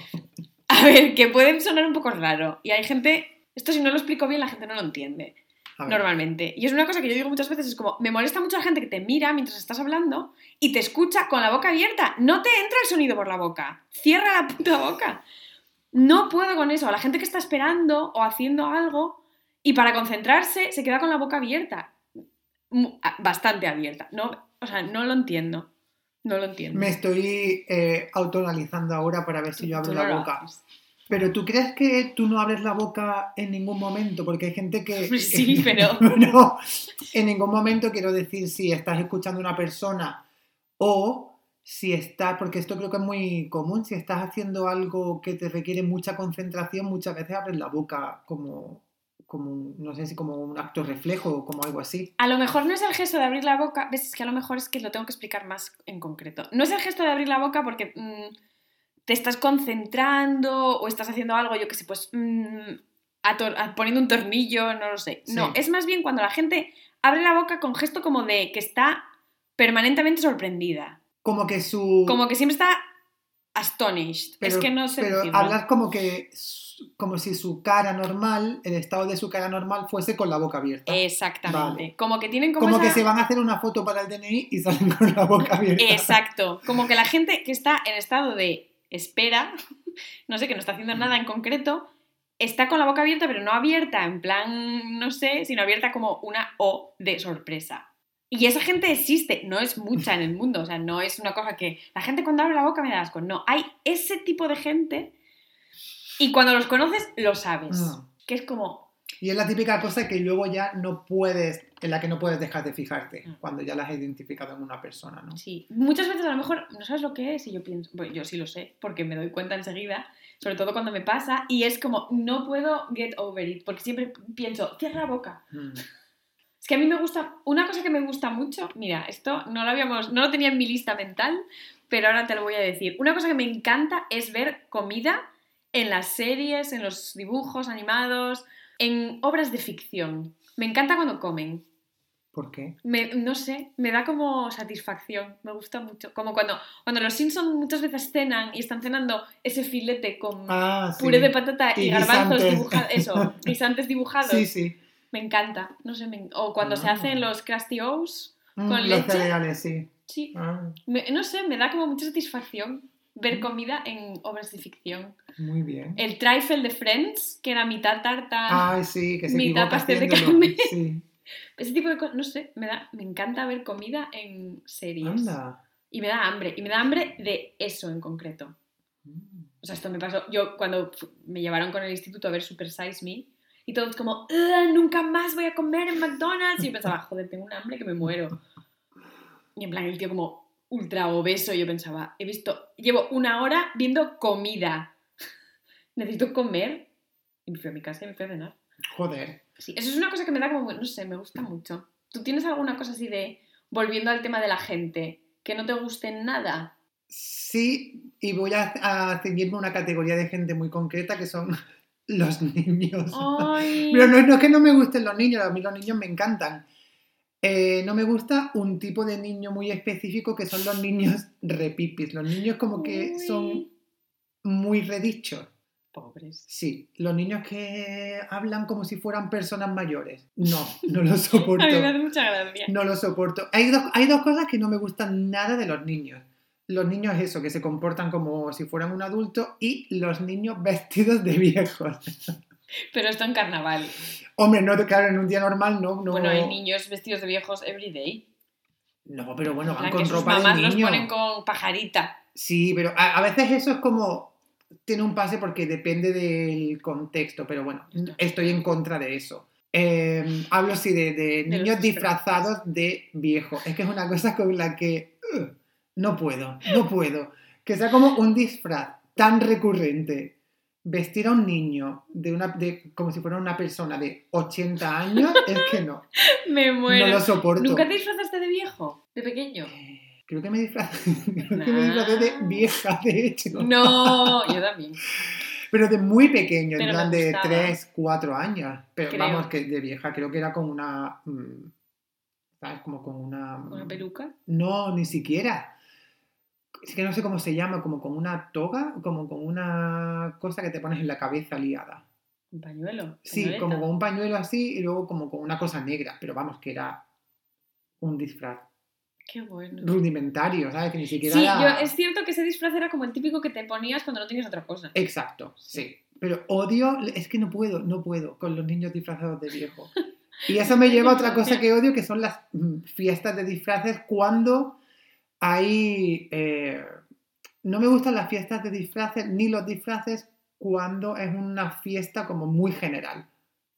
A ver, que puede sonar un poco raro. Y hay gente, esto si no lo explico bien, la gente no lo entiende. Normalmente. Y es una cosa que yo digo muchas veces, es como, me molesta mucho la gente que te mira mientras estás hablando y te escucha con la boca abierta. No te entra el sonido por la boca. Cierra la puta boca. No puedo con eso. La gente que está esperando o haciendo algo y para concentrarse se queda con la boca abierta. A- Bastante abierta. No, o sea, no lo entiendo. No lo entiendo. Me estoy eh, autoanalizando ahora para ver si yo abro no la boca. haces. Pero tú crees que tú no abres la boca en ningún momento, porque hay gente que... Sí, pero- no, en ningún momento quiero decir si estás escuchando a una persona o si estás, porque esto creo que es muy común, si estás haciendo algo que te requiere mucha concentración, muchas veces abres la boca como, como un- no sé si como un acto reflejo o como algo así. A lo mejor no es el gesto de abrir la boca, ves, es que a lo mejor es que lo tengo que explicar más en concreto. No es el gesto de abrir la boca porque mm, te estás concentrando o estás haciendo algo, yo que sé, pues mm, a- poniendo un tornillo, no lo sé. No, Sí. es más bien cuando la gente abre la boca con gesto como de que está permanentemente sorprendida. Como que su... Como que siempre está astonished. Pero, es que no sé pero decirlo. hablar como que como si su cara normal, el estado de su cara normal fuese con la boca abierta. Exactamente. Vale. Como que tienen como, como que se van a hacer una foto para el DNI y salen con la boca abierta. Exacto. Como que la gente que está en estado de espera, no sé, que no está haciendo nada en concreto, está con la boca abierta, pero no abierta en plan, no sé, sino abierta como una O de sorpresa. Y esa gente existe, no es mucha en el mundo, o sea, no es una cosa que la gente cuando abre la boca me da asco, no, hay ese tipo de gente y cuando los conoces lo sabes, Mm. que es como, Y es la típica cosa que luego ya no puedes, en la que no puedes dejar de fijarte, Mm. cuando ya la has identificado en una persona, ¿no? Sí, muchas veces a lo mejor no sabes lo que es y yo pienso, bueno, yo sí lo sé porque me doy cuenta enseguida, sobre todo cuando me pasa y es como no puedo get over it porque siempre pienso, cierra la boca. Mm. Es que a mí me gusta, una cosa que me gusta mucho, mira, esto no lo habíamos, no lo tenía en mi lista mental, pero ahora te lo voy a decir. Una cosa que me encanta es ver comida en las series, en los dibujos animados, en obras de ficción. Me encanta cuando comen. ¿Por qué? Me- no sé, me da como satisfacción, me gusta mucho. Como cuando, cuando los Simpsons muchas veces cenan y están cenando ese filete con Ah, sí. puré de patata y, Y garbanzos dibujados, eso, guisantes dibujados. Sí, sí. Me encanta, no sé, me- o cuando se Ah. hacen los Krusty O's, Mm, ¿Con los leche? cereales, sí. sí, Ah, Me- no sé, me da como mucha satisfacción ver Mm. comida en obras de ficción. muy bien. El trifle de Friends, que era mitad tarta, Ay, sí, que se mitad pastel de carne. Sí. ese tipo de cosas, no sé, me, da, me encanta ver comida en series. Anda. Y me da hambre, y me da hambre de eso en concreto. Mm. O sea, esto me pasó, yo cuando me llevaron con el instituto a ver Super Size Me, y todos como, "Ugh, nunca más voy a comer en McDonald's. Y yo pensaba, joder, tengo un hambre que me muero. Y en plan, el tío como ultra obeso, y yo pensaba, he visto, llevo una hora viendo comida. Necesito comer. Y me fui a mi casa y me fui a cenar. Joder. Sí, eso es una cosa que me da como, no sé, me gusta mucho. ¿Tú tienes alguna cosa así de, volviendo al tema de la gente, que no te guste nada? Sí, y voy a, a ceñirme una categoría de gente muy concreta que son los niños. Ay. Pero no, no es que no me gusten los niños, a mí los niños me encantan. Eh, no me gusta un tipo de niño muy específico que son los niños repipis. Los niños como que Uy. son muy redichos. Pobres. Sí, los niños que hablan como si fueran personas mayores. No, no lo soporto. A mí me hace mucha gracia. No lo soporto. Hay dos, hay dos cosas que no me gustan nada de los niños. Los niños eso, que se comportan como si fueran un adulto y los niños vestidos de viejos. Pero esto en carnaval. Hombre, no, claro, en un día normal no. no Bueno, hay niños vestidos de viejos everyday. No, pero bueno, En van con que sus ropa mamás de los ponen con pajarita. Sí, pero a, a veces eso es como. Tiene un pase porque depende del contexto, pero bueno, Esto. estoy en contra de eso. Eh, hablo sí de, niños disfrazados de viejo. Es que es una cosa con la que no puedo, no puedo. Que sea como un disfraz tan recurrente. Vestir a un niño de una, de, como si fuera una persona de 80 años, es que no. Me muero. No lo soporto. ¿Nunca te disfrazaste de viejo? ¿De pequeño? Eh, Creo que me disfrazé, creo que me disfrazé de Nah. vieja, de hecho. No, yo también. Pero de muy pequeño, en plan de gustaba. 3, 4 años. Pero Creo. vamos, que de vieja, creo que era con una. mm, ¿Sabes? Como con una. ¿Una peluca? No, ni siquiera. Es que no sé cómo se llama, como con una toga, como con una cosa que te pones en la cabeza liada. ¿Un pañuelo? Sí, ¿Pañoleta? como con un pañuelo así y luego como con una cosa negra. Pero vamos, que era un disfraz Qué bueno. rudimentario, ¿sabes? Que ni siquiera Sí, era- yo, es cierto que ese disfraz era como el típico que te ponías cuando no tenías otra cosa. Exacto, sí. Pero odio, es que no puedo, no puedo con los niños disfrazados de viejo. Y eso me lleva a otra cosa que odio, que son las mm, fiestas de disfraces cuando hay... eh, no me gustan las fiestas de disfraces ni los disfraces cuando es una fiesta como muy general,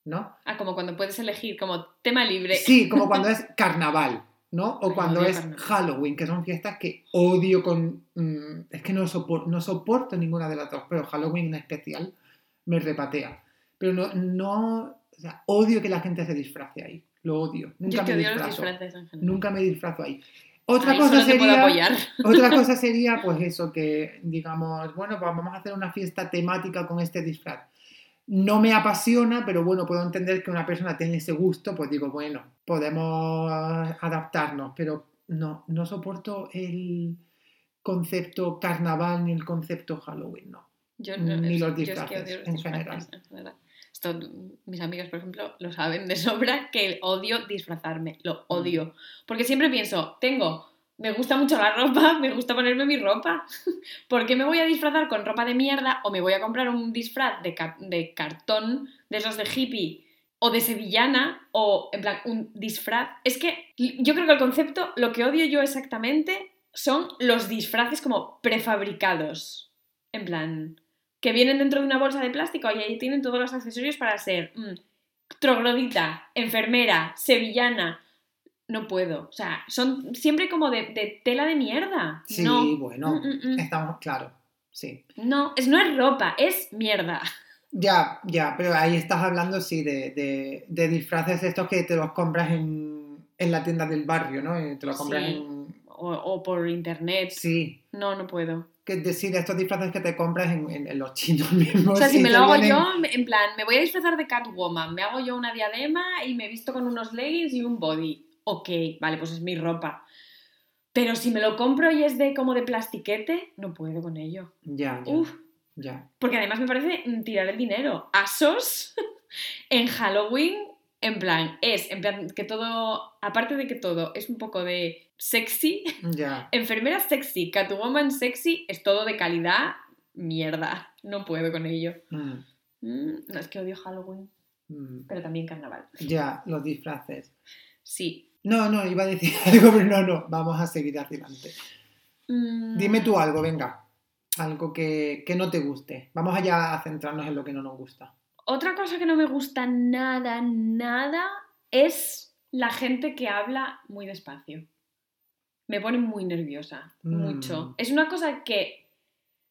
¿no? Ah, como cuando puedes elegir como tema libre. Sí, como cuando es carnaval, ¿no? O Ay, cuando es carnaval. Halloween, que son fiestas que odio con... mm, es que no, sopor- no soporto ninguna de las dos, pero Halloween en especial me repatea. Pero no, no... O sea, odio que la gente se disfrace ahí. Lo odio. Nunca Yo me odio los disfrazo. disfraces en general. Nunca me disfrazo ahí. Otra cosa sería... Otra cosa sería, pues eso, que digamos, bueno, pues vamos a hacer una fiesta temática con este disfraz. No me apasiona, pero bueno, puedo entender que una persona tiene ese gusto, pues digo, bueno, podemos adaptarnos, pero no, no soporto el concepto carnaval ni el concepto Halloween, no. Yo, Ni los yo es que disfraces, odio los en disfraces, general. en general. Esto, mis amigas, por ejemplo, lo saben de sobra que odio disfrazarme, lo odio. Porque siempre pienso, tengo, me gusta mucho la ropa, me gusta ponerme mi ropa. ¿Por qué me voy a disfrazar con ropa de mierda o me voy a comprar un disfraz de, ca- de cartón, de esos de hippie o de sevillana o en plan un disfraz? Es que yo creo que el concepto, lo que odio yo exactamente son los disfraces como prefabricados. En plan, que vienen dentro de una bolsa de plástico y ahí tienen todos los accesorios para ser mm, troglodita, enfermera, sevillana. No puedo. O sea, son siempre como de, de tela de mierda. Sí, no. bueno, Mm, mm, mm. estamos, claro, sí. No, es, no es ropa, es mierda. Ya, ya, pero ahí estás hablando, sí, de, de- de disfraces estos que te los compras en, en la tienda del barrio, ¿no? Te los compras Sí. en... O, o por internet. Sí, No, no puedo. que decir estos disfraces que te compras en, en- en los chinos mismos. O sea, si me lo hago vienen- yo, en plan, me voy a disfrazar de Catwoman, me hago yo una diadema y me visto con unos leggings y un body. Ok, vale, pues es mi ropa. Pero si me lo compro y es de como de plastiquete, no puedo con ello. Ya, ya, Uf, ya. porque además me parece mm, tirar el dinero. Asos en Halloween, en plan, es, en plan, que todo, aparte de que todo es un poco de sexy, enfermera sexy, Catwoman sexy, es todo de calidad, mierda. No puedo con ello. mm, Mm, no, es que odio Halloween, mm, pero también carnaval. ya, los disfraces. Sí. No, no, iba a decir algo, pero no, no, vamos a seguir adelante. Dime tú algo, venga. Algo que, que no te guste. Vamos allá a centrarnos en lo que no nos gusta. Otra cosa que no me gusta nada, nada, es la gente que habla muy despacio. Me pone muy nerviosa, Mm. mucho. Es una cosa que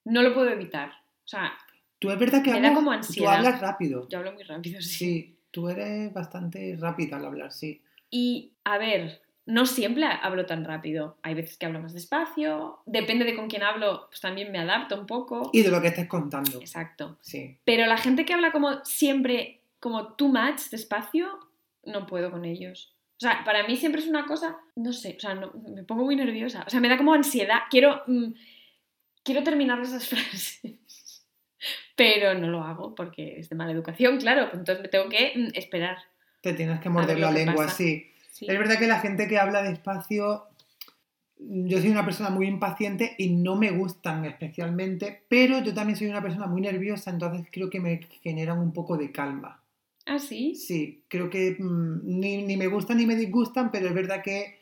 no lo puedo evitar. O sea, Tú es verdad que Me da hablas, como tú ansiedad. hablas rápido. yo hablo muy rápido, sí. Sí, Tú eres bastante rápida al hablar, sí. Y, a ver, no siempre hablo tan rápido. Hay veces que hablo más despacio. Depende de con quién hablo, pues también me adapto un poco. Y de lo que estés contando. Exacto. Sí. Pero la gente que habla como siempre, como too much, despacio, no puedo con ellos. O sea, para mí siempre es una cosa, no sé, o sea, no- me pongo muy nerviosa. O sea, me da como ansiedad. Quiero, mm, quiero terminar esas frases. Pero no lo hago porque es de mala educación, claro. Entonces me tengo que mm, esperar. Te tienes que morder la lengua, pasa. sí. Sí. Es verdad que la gente que habla despacio, yo soy una persona muy impaciente y no me gustan especialmente, pero yo también soy una persona muy nerviosa, entonces creo que me generan un poco de calma. Ah, sí. Sí, creo que mm, ni, ni me gustan ni me disgustan, pero es verdad que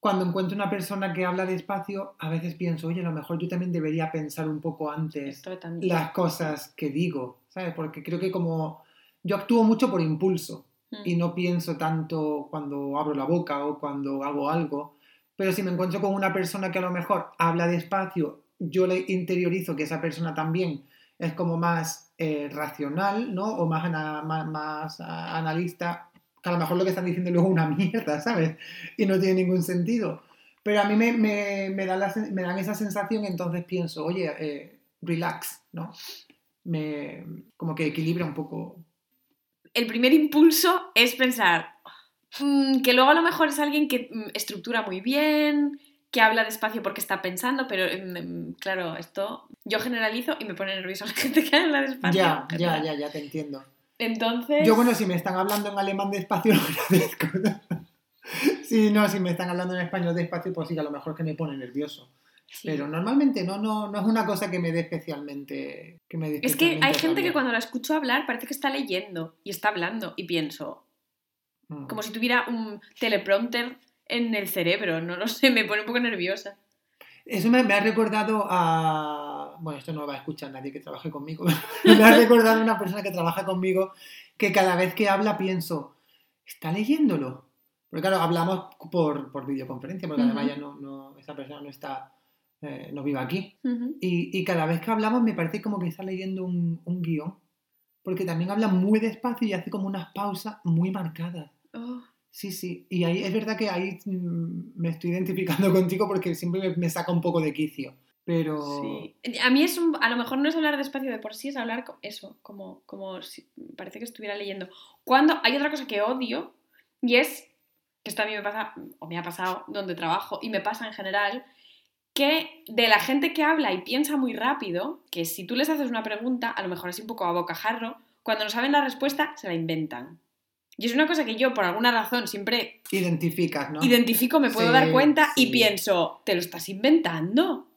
cuando encuentro una persona que habla despacio, a veces pienso, oye, a lo mejor yo también debería pensar un poco antes las cosas que digo, ¿sabes? Porque creo que como yo actúo mucho por impulso Mm. y no pienso tanto cuando abro la boca o cuando hago algo, pero si me encuentro con una persona que a lo mejor habla despacio, yo le interiorizo que esa persona también es como más eh, racional, ¿no? O más, ana- más, más, analista, que a lo mejor lo que están diciendo luego es una mierda, ¿sabes? Y no tiene ningún sentido. Pero a mí me, me, me, dan, la me dan esa sensación, entonces pienso, oye, eh, relax, ¿no? Me, como que equilibra un poco. El primer impulso es pensar mm, que luego a lo mejor es alguien que mm, estructura muy bien, que habla despacio porque está pensando, pero mm, claro, esto yo generalizo y me pone nerviosa la gente que habla despacio. Ya, ya, ya, ya te entiendo. Entonces, Yo, bueno, si me están hablando en alemán despacio, lo agradezco. Sí, no, si me están hablando en español despacio, pues sí, a lo mejor que me pone nervioso. Sí. Pero normalmente no, no, no es una cosa que me dé especialmente. Que me dé es que hay especialmente gente que cuando la escucho hablar parece que está leyendo y está hablando y pienso, Mm. como si tuviera un teleprompter en el cerebro, no lo sé, me pone un poco nerviosa. Eso me, me ha recordado a. Bueno, esto no lo va a escuchar nadie que trabaje conmigo. me ha recordado a una persona que trabaja conmigo que cada vez que habla pienso, ¿está leyéndolo? Porque claro, hablamos por, por videoconferencia, porque además Ujú. ya no, no, esa persona no está. Eh, no vive aquí. Y, y cada vez que hablamos me parece como que está leyendo un, un guion. Porque también habla muy despacio y hace como unas pausas muy marcadas. Oh. Sí, sí. Y ahí es verdad que ahí mm, me estoy identificando contigo porque siempre me, me saca un poco de quicio. Pero. Sí. A mí es un, a lo mejor no es hablar despacio de por sí, es hablar eso, como, como si parece que estuviera leyendo. Cuando hay otra cosa que odio y es, que esto a mí me pasa, o me ha pasado donde trabajo y me pasa en general, que de la gente que habla y piensa muy rápido, que si tú les haces una pregunta, a lo mejor así un poco a bocajarro, cuando no saben la respuesta, se la inventan. Y es una cosa que yo, por alguna razón, siempre Identificas, ¿no? identifico, me puedo Sí, dar cuenta y pienso, ¿te lo estás inventando?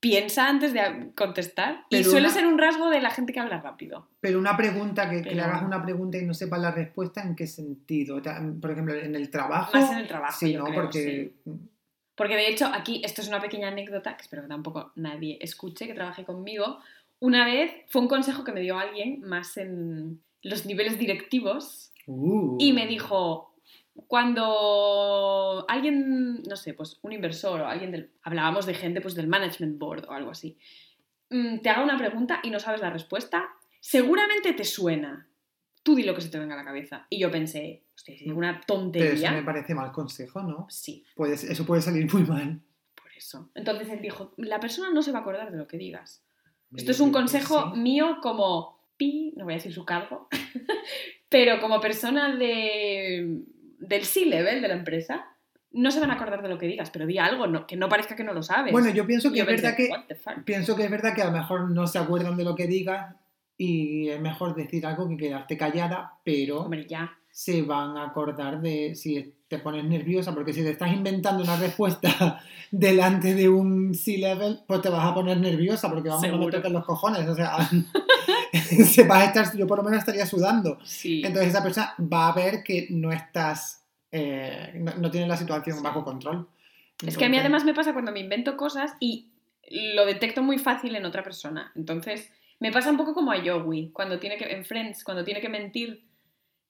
Piensa antes de contestar. y suele una- ser un rasgo de la gente que habla rápido. Pero una pregunta, que, que le hagas una pregunta y no sepas la respuesta, ¿en qué sentido? Por ejemplo, en el trabajo. Más en el trabajo, Sí, yo ¿no? creo, Porque. Porque de hecho, aquí, esto es una pequeña anécdota, que espero que tampoco nadie escuche, que trabaje conmigo. Una vez fue un consejo que me dio alguien más en los niveles directivos Uh. y me dijo, cuando alguien, no sé, pues un inversor o alguien del, hablábamos de gente pues del management board o algo así, mm, te haga una pregunta y no sabes la respuesta, seguramente te suena. Tú di lo que se te venga a la cabeza. Y yo pensé, una Pero eso tontería. me parece mal consejo, ¿no? Sí, Puede- eso puede salir muy mal. por eso. Entonces él dijo, la persona no se va a acordar de lo que digas. Esto es un que consejo sí. mío como pi, no voy a decir su cargo, pero como persona de, del C-level de la empresa, no se van a acordar de lo que digas, pero di algo, no, que no parezca que no lo sabes. Bueno, yo pienso que yo es verdad que pienso que es verdad que a lo mejor no se acuerdan de lo que digas y es mejor decir algo que quedarte callada, pero Hombre, ya. Se van a acordar de si te pones nerviosa, porque si te estás inventando una respuesta delante de un C-level, pues te vas a poner nerviosa, porque vamos, no me Seguro. los cojones, o sea, se va a estar, yo por lo menos estaría sudando. Sí. Entonces esa persona va a ver que no estás, eh, no, no tienes la situación Sí. bajo control. Es que a mí además me pasa cuando me invento cosas y lo detecto muy fácil en otra persona. Entonces, me pasa un poco como a Joey, cuando tiene que, en Friends, cuando tiene que mentir,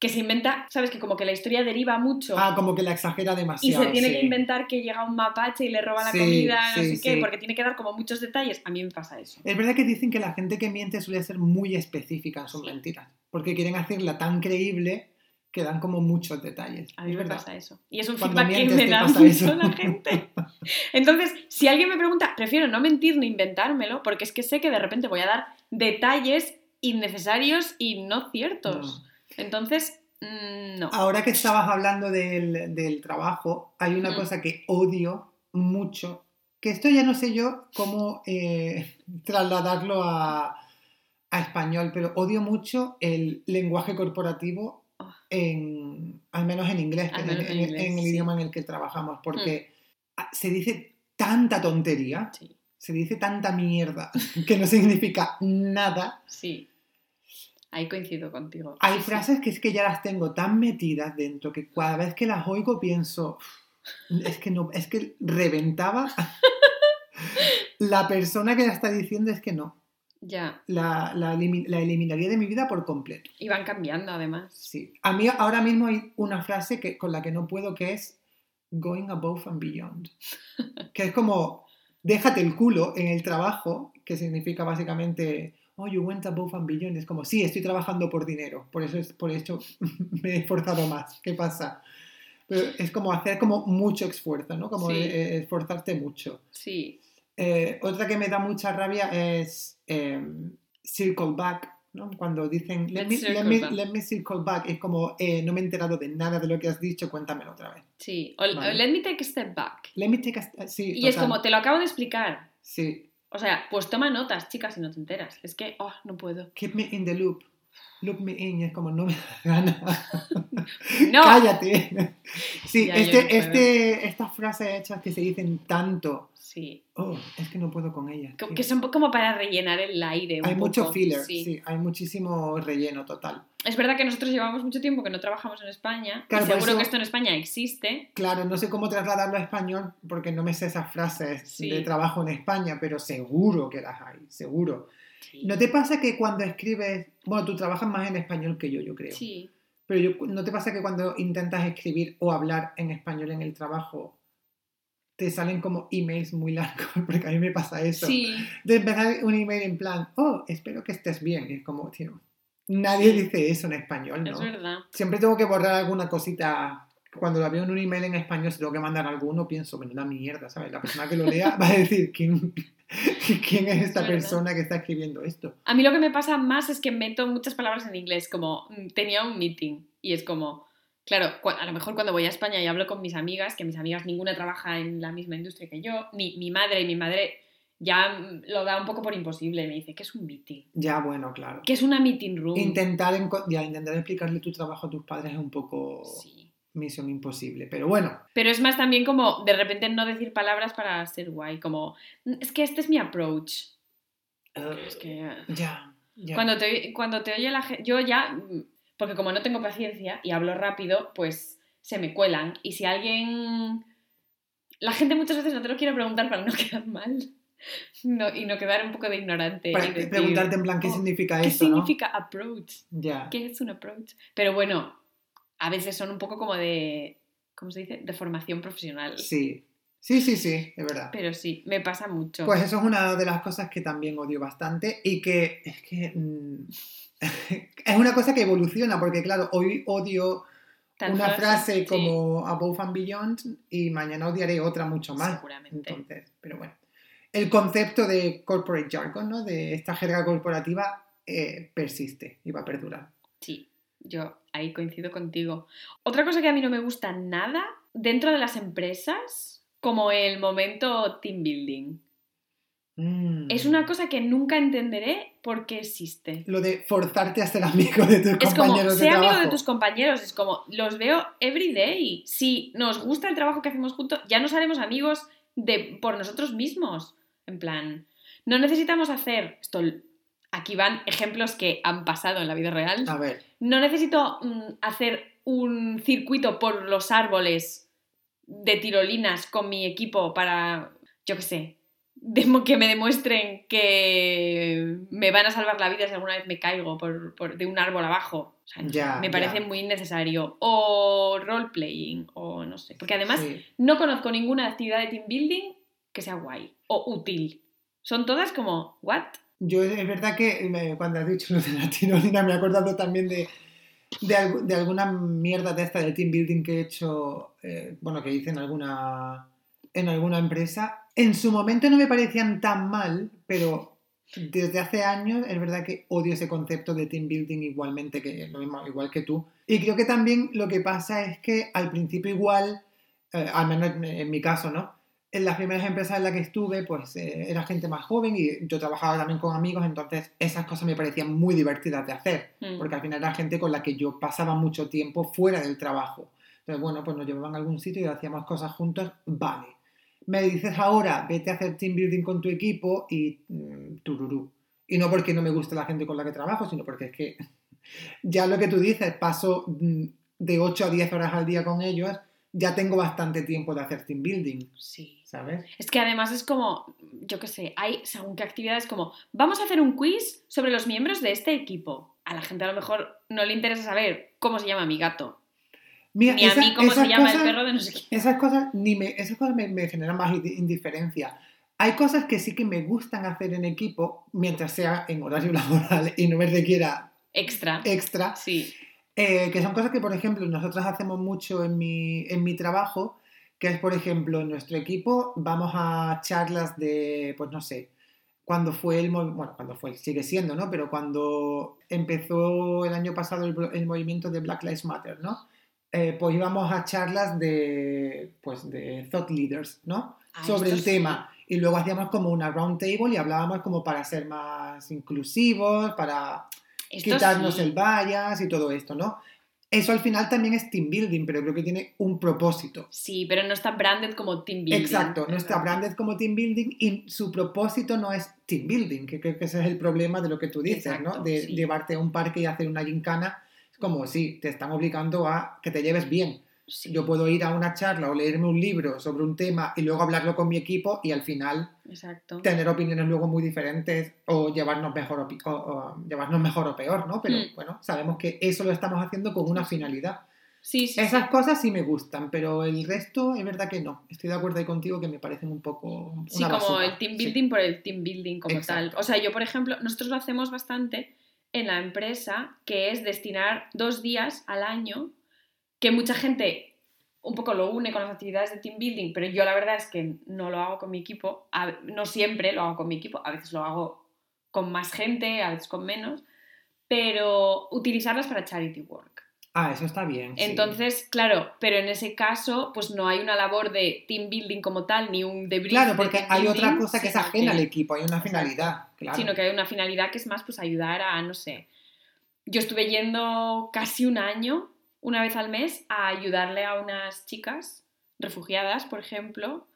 que se inventa, sabes que como que la historia deriva mucho. Ah, como que la exagera Y demasiado. se tiene sí. que inventar que llega un mapache y le roba la Sí, comida, no sí, sé qué, porque tiene que dar como muchos detalles. A mí me pasa eso. Es verdad que dicen que la gente que miente suele ser muy específica en sus mentiras, porque quieren hacerla tan creíble que dan como muchos detalles. A mí es me verdad. pasa eso. Y es un Cuando feedback que me da mucho eso. la gente. Entonces, si alguien me pregunta, prefiero no mentir ni inventármelo, porque es que sé que de repente voy a dar detalles innecesarios y no ciertos. Entonces, mm, no. Ahora que estabas hablando del, del trabajo, hay una Mm. cosa que odio mucho, que esto ya no sé yo cómo eh, trasladarlo a, a español, pero odio mucho el lenguaje corporativo, Ah. en, al menos en inglés, en, menos en en- inglés, en el sí. Mm. idioma en el que trabajamos, porque ah, se dice tanta tontería, Sí, se dice tanta mierda, que no significa nada. sí. Ahí coincido contigo. Hay Sí, sí. frases que es que ya las tengo tan metidas dentro que cada vez que las oigo pienso, es que no, es que reventaba. la persona que la está diciendo es que no, Ya. la, la la eliminaría de mi vida por completo. Y van cambiando además. Sí. A mí ahora mismo hay una frase que, con la que no puedo que es going above and beyond. Que es como, déjate el culo en el trabajo, que significa básicamente, oh, you went above and beyond. Es como, sí, estoy trabajando por dinero, por eso, es, por eso me he esforzado más. ¿Qué pasa? Pero es como hacer como mucho esfuerzo, ¿no? Como Sí. eh, esforzarte mucho. Sí. Eh, otra que me da mucha rabia es eh, circle back, ¿no? Cuando dicen, let me, circle let me- back. let me circle back, es como, eh, no me he enterado de nada de lo que has dicho, cuéntamelo otra vez. Sí. O, Vale. let me take a step back. Let me take a... Sí, Y es total. como, te lo acabo de explicar. Sí, O sea, pues toma notas, chicas, si no te enteras. Es que, oh, no puedo. keep me in the loop. Loop me in, y es como, no me da gana. No. Cállate. Sí, Ya, este, no este, estas frases hechas que se dicen tanto, Sí. oh, es que no puedo con ellas. Sí. Que son como para rellenar el aire. un Hay mucho poco. filler, Sí. sí, hay muchísimo relleno total. Es verdad que nosotros llevamos mucho tiempo que no trabajamos en España. Claro, y seguro eso- que esto en España existe. Claro, no sé cómo trasladarlo a español porque no me sé esas frases Sí. de trabajo en España, pero seguro que las hay, seguro. Sí. ¿No te pasa que cuando escribes, bueno, tú trabajas más en español que yo, yo creo, Sí. pero yo- ¿no te pasa que cuando intentas escribir o hablar en español en el trabajo, te salen como emails muy largos? Porque a mí me pasa eso. Sí. De empezar un email en plan, oh, espero que estés bien. Y es como, tío, nadie dice eso en español, Es ¿no? verdad. Siempre tengo que borrar alguna cosita. Cuando la veo en un email en español, si tengo que mandar alguno, pienso, menuda mierda, ¿sabes? La persona que lo lea va a decir, ¿quién, quién es esta persona que está escribiendo esto? A mí lo que me pasa más es que meto muchas palabras en inglés, como mm, tenía un meeting y es como, claro, a lo mejor cuando voy a España y hablo con mis amigas, que mis amigas ninguna trabaja en la misma industria que yo, ni mi madre y mi madre ya mm, lo da un poco por imposible, me dice, ¿qué es un meeting? Ya, bueno, claro. ¿Qué es una meeting room? Intentar, ya, intentar explicarle tu trabajo a tus padres es un poco Sí. Misión imposible. Pero bueno, Pero es más también como de repente no decir palabras para ser guay, como, "Mm, es que este es mi approach. Es que... eh, ya, ya. Cuando te, cuando te oye la gente, yo ya, mm, porque como no tengo paciencia y hablo rápido, pues se me cuelan. Y si alguien... La gente muchas veces no te lo quiere preguntar para no quedar mal. No, y no quedar un poco de ignorante. Para decir, preguntarte en plan qué "Oh, significa ¿Qué esto, significa approach? ¿no? Ya. ¿Qué es un approach? Pero bueno, a veces son un poco como de... ¿Cómo se dice? De formación profesional. Sí, sí, sí, sí, es verdad. Pero sí, me pasa mucho. Pues eso es una de las cosas que también odio bastante y que es que mm, es una cosa que evoluciona porque claro, hoy odio una frase sí, como above and beyond y mañana odiaré otra mucho más. Seguramente. Entonces, pero bueno. El concepto de corporate jargon, ¿no? De esta jerga corporativa eh, persiste y va a perdurar. Sí, yo ahí coincido contigo. Otra cosa que a mí no me gusta nada dentro de las empresas, como el momento team building. Mm. Es una cosa que nunca entenderé por qué existe. Lo de forzarte a ser amigo de tus Es como, compañeros sé de amigo trabajo. de tus compañeros, es como, los veo every day. Si nos gusta el trabajo que hacemos juntos, ya nos haremos amigos de, por nosotros mismos. En plan, no necesitamos hacer esto. Aquí van ejemplos que han pasado en la vida real. A ver, No necesito mm, hacer un circuito por los árboles de tirolinas con mi equipo para, yo qué sé, que me demuestren que me van a salvar la vida si alguna vez me caigo por, por- de un árbol abajo. O sea, Ya, me parece muy innecesario. O role-playing, o no sé. Porque además sí. no conozco ninguna actividad de team building que sea guay o útil. Son todas como, ¿what? Yo es verdad que me- cuando has dicho lo de la tirolina me he acordado también de de, algu- de alguna mierda de esta de team building que he hecho, eh, bueno, que hice en alguna, en alguna empresa. En su momento no me parecían tan mal, pero desde hace años es verdad que odio ese concepto de team building igualmente que lo mismo, igual que tú. Y creo que también lo que pasa es que al principio igual, eh, al menos en, en mi caso, ¿no? En las primeras empresas en las que estuve, pues eh, era gente más joven y yo trabajaba también con amigos, entonces esas cosas me parecían muy divertidas de hacer Mm. porque al final era gente con la que yo pasaba mucho tiempo fuera del trabajo. Entonces, bueno, pues nos llevaban a algún sitio y hacíamos cosas juntos, vale. Me dices ahora, vete a hacer team building con tu equipo y mm, tururú. Y no porque no me guste la gente con la que trabajo, sino porque es que ya lo que tú dices, paso mm, de 8 a 10 horas al día con ellos, ya tengo bastante tiempo de hacer team building, Sí. ¿Sabes? Es que además es como, yo qué sé, hay según qué actividades como, vamos a hacer un quiz sobre los miembros de este equipo. A la gente a lo mejor no le interesa saber cómo se llama mi gato, Mira, ni a mí cómo se llama el perro de no sé quién. Esas cosas, ni me, esas cosas me, me generan más indi- indiferencia. Hay cosas que sí que me gustan hacer en equipo, mientras sea en horario laboral y no me requiera Extra. extra, Sí. eh, que son cosas que, por ejemplo, nosotros hacemos mucho en mi, en mi trabajo, que es, por ejemplo, en nuestro equipo vamos a charlas de, pues no sé, cuando fue el, bueno, cuando fue, sigue siendo, ¿no? Pero cuando empezó el año pasado el, el movimiento de Black Lives Matter, ¿no? Eh, pues íbamos a charlas de, pues, de thought leaders, ¿no? Ah, Sobre el sí. tema. Y luego hacíamos como una round table y hablábamos como para ser más inclusivos, para Esto quitarnos sí. el bias y todo esto, ¿no? Eso al final también es team building, pero creo que tiene un propósito. Sí, pero no está branded como team building. Exacto, no está branded como team building y su propósito no es team building, que creo que ese es el problema de lo que tú dices, Exacto, ¿no? De sí. llevarte a un parque y hacer una gincana, es como si te están obligando a que te lleves bien. Sí, Yo puedo ir a una charla o leerme un libro sobre un tema y luego hablarlo con mi equipo y al final exacto. tener opiniones luego muy diferentes o llevarnos mejor o, o- o llevarnos mejor o peor, ¿no? Pero Mm. bueno, sabemos que eso lo estamos haciendo con una finalidad. Sí, sí, Esas sí. cosas sí me gustan, pero el resto es verdad que no. Estoy de acuerdo ahí contigo que me parecen un poco una Sí, como basura. el team Sí. building por el team building como tal. Exacto. O sea, yo, por ejemplo, nosotros lo hacemos bastante en la empresa, que es destinar dos días al año, que mucha gente un poco lo une con las actividades de team building, pero yo la verdad es que no lo hago con mi equipo, a- no siempre lo hago con mi equipo, a veces lo hago con más gente, a veces con menos, pero utilizarlas para charity work. Ah, eso está bien. sí. Entonces, claro, pero en ese caso, pues no hay una labor de team building como tal, ni un debrief. Claro, porque hay otra cosa que es ajena al equipo, hay una finalidad. Claro. Sino que hay una finalidad que es más pues ayudar a, no sé. Yo estuve yendo casi un año, una vez al mes, a ayudarle a unas chicas refugiadas, por ejemplo.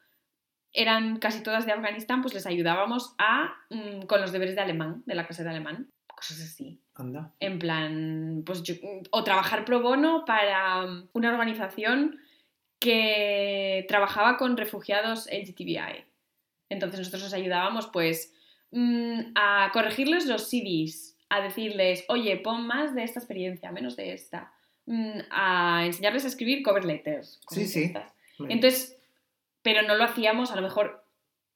Eran casi todas de Afganistán, pues les ayudábamos a mm, con los deberes de alemán, de la clase de alemán, cosas así. Anda. En plan, pues yo- o trabajar pro bono para mm, una organización que trabajaba con refugiados LGTBI. Entonces nosotros les ayudábamos pues mm, a corregirles los CDs, a decirles, oye, pon más de esta experiencia, menos de esta, a enseñarles a escribir cover letters. Sí, sí. Entonces, pero no lo hacíamos a lo mejor,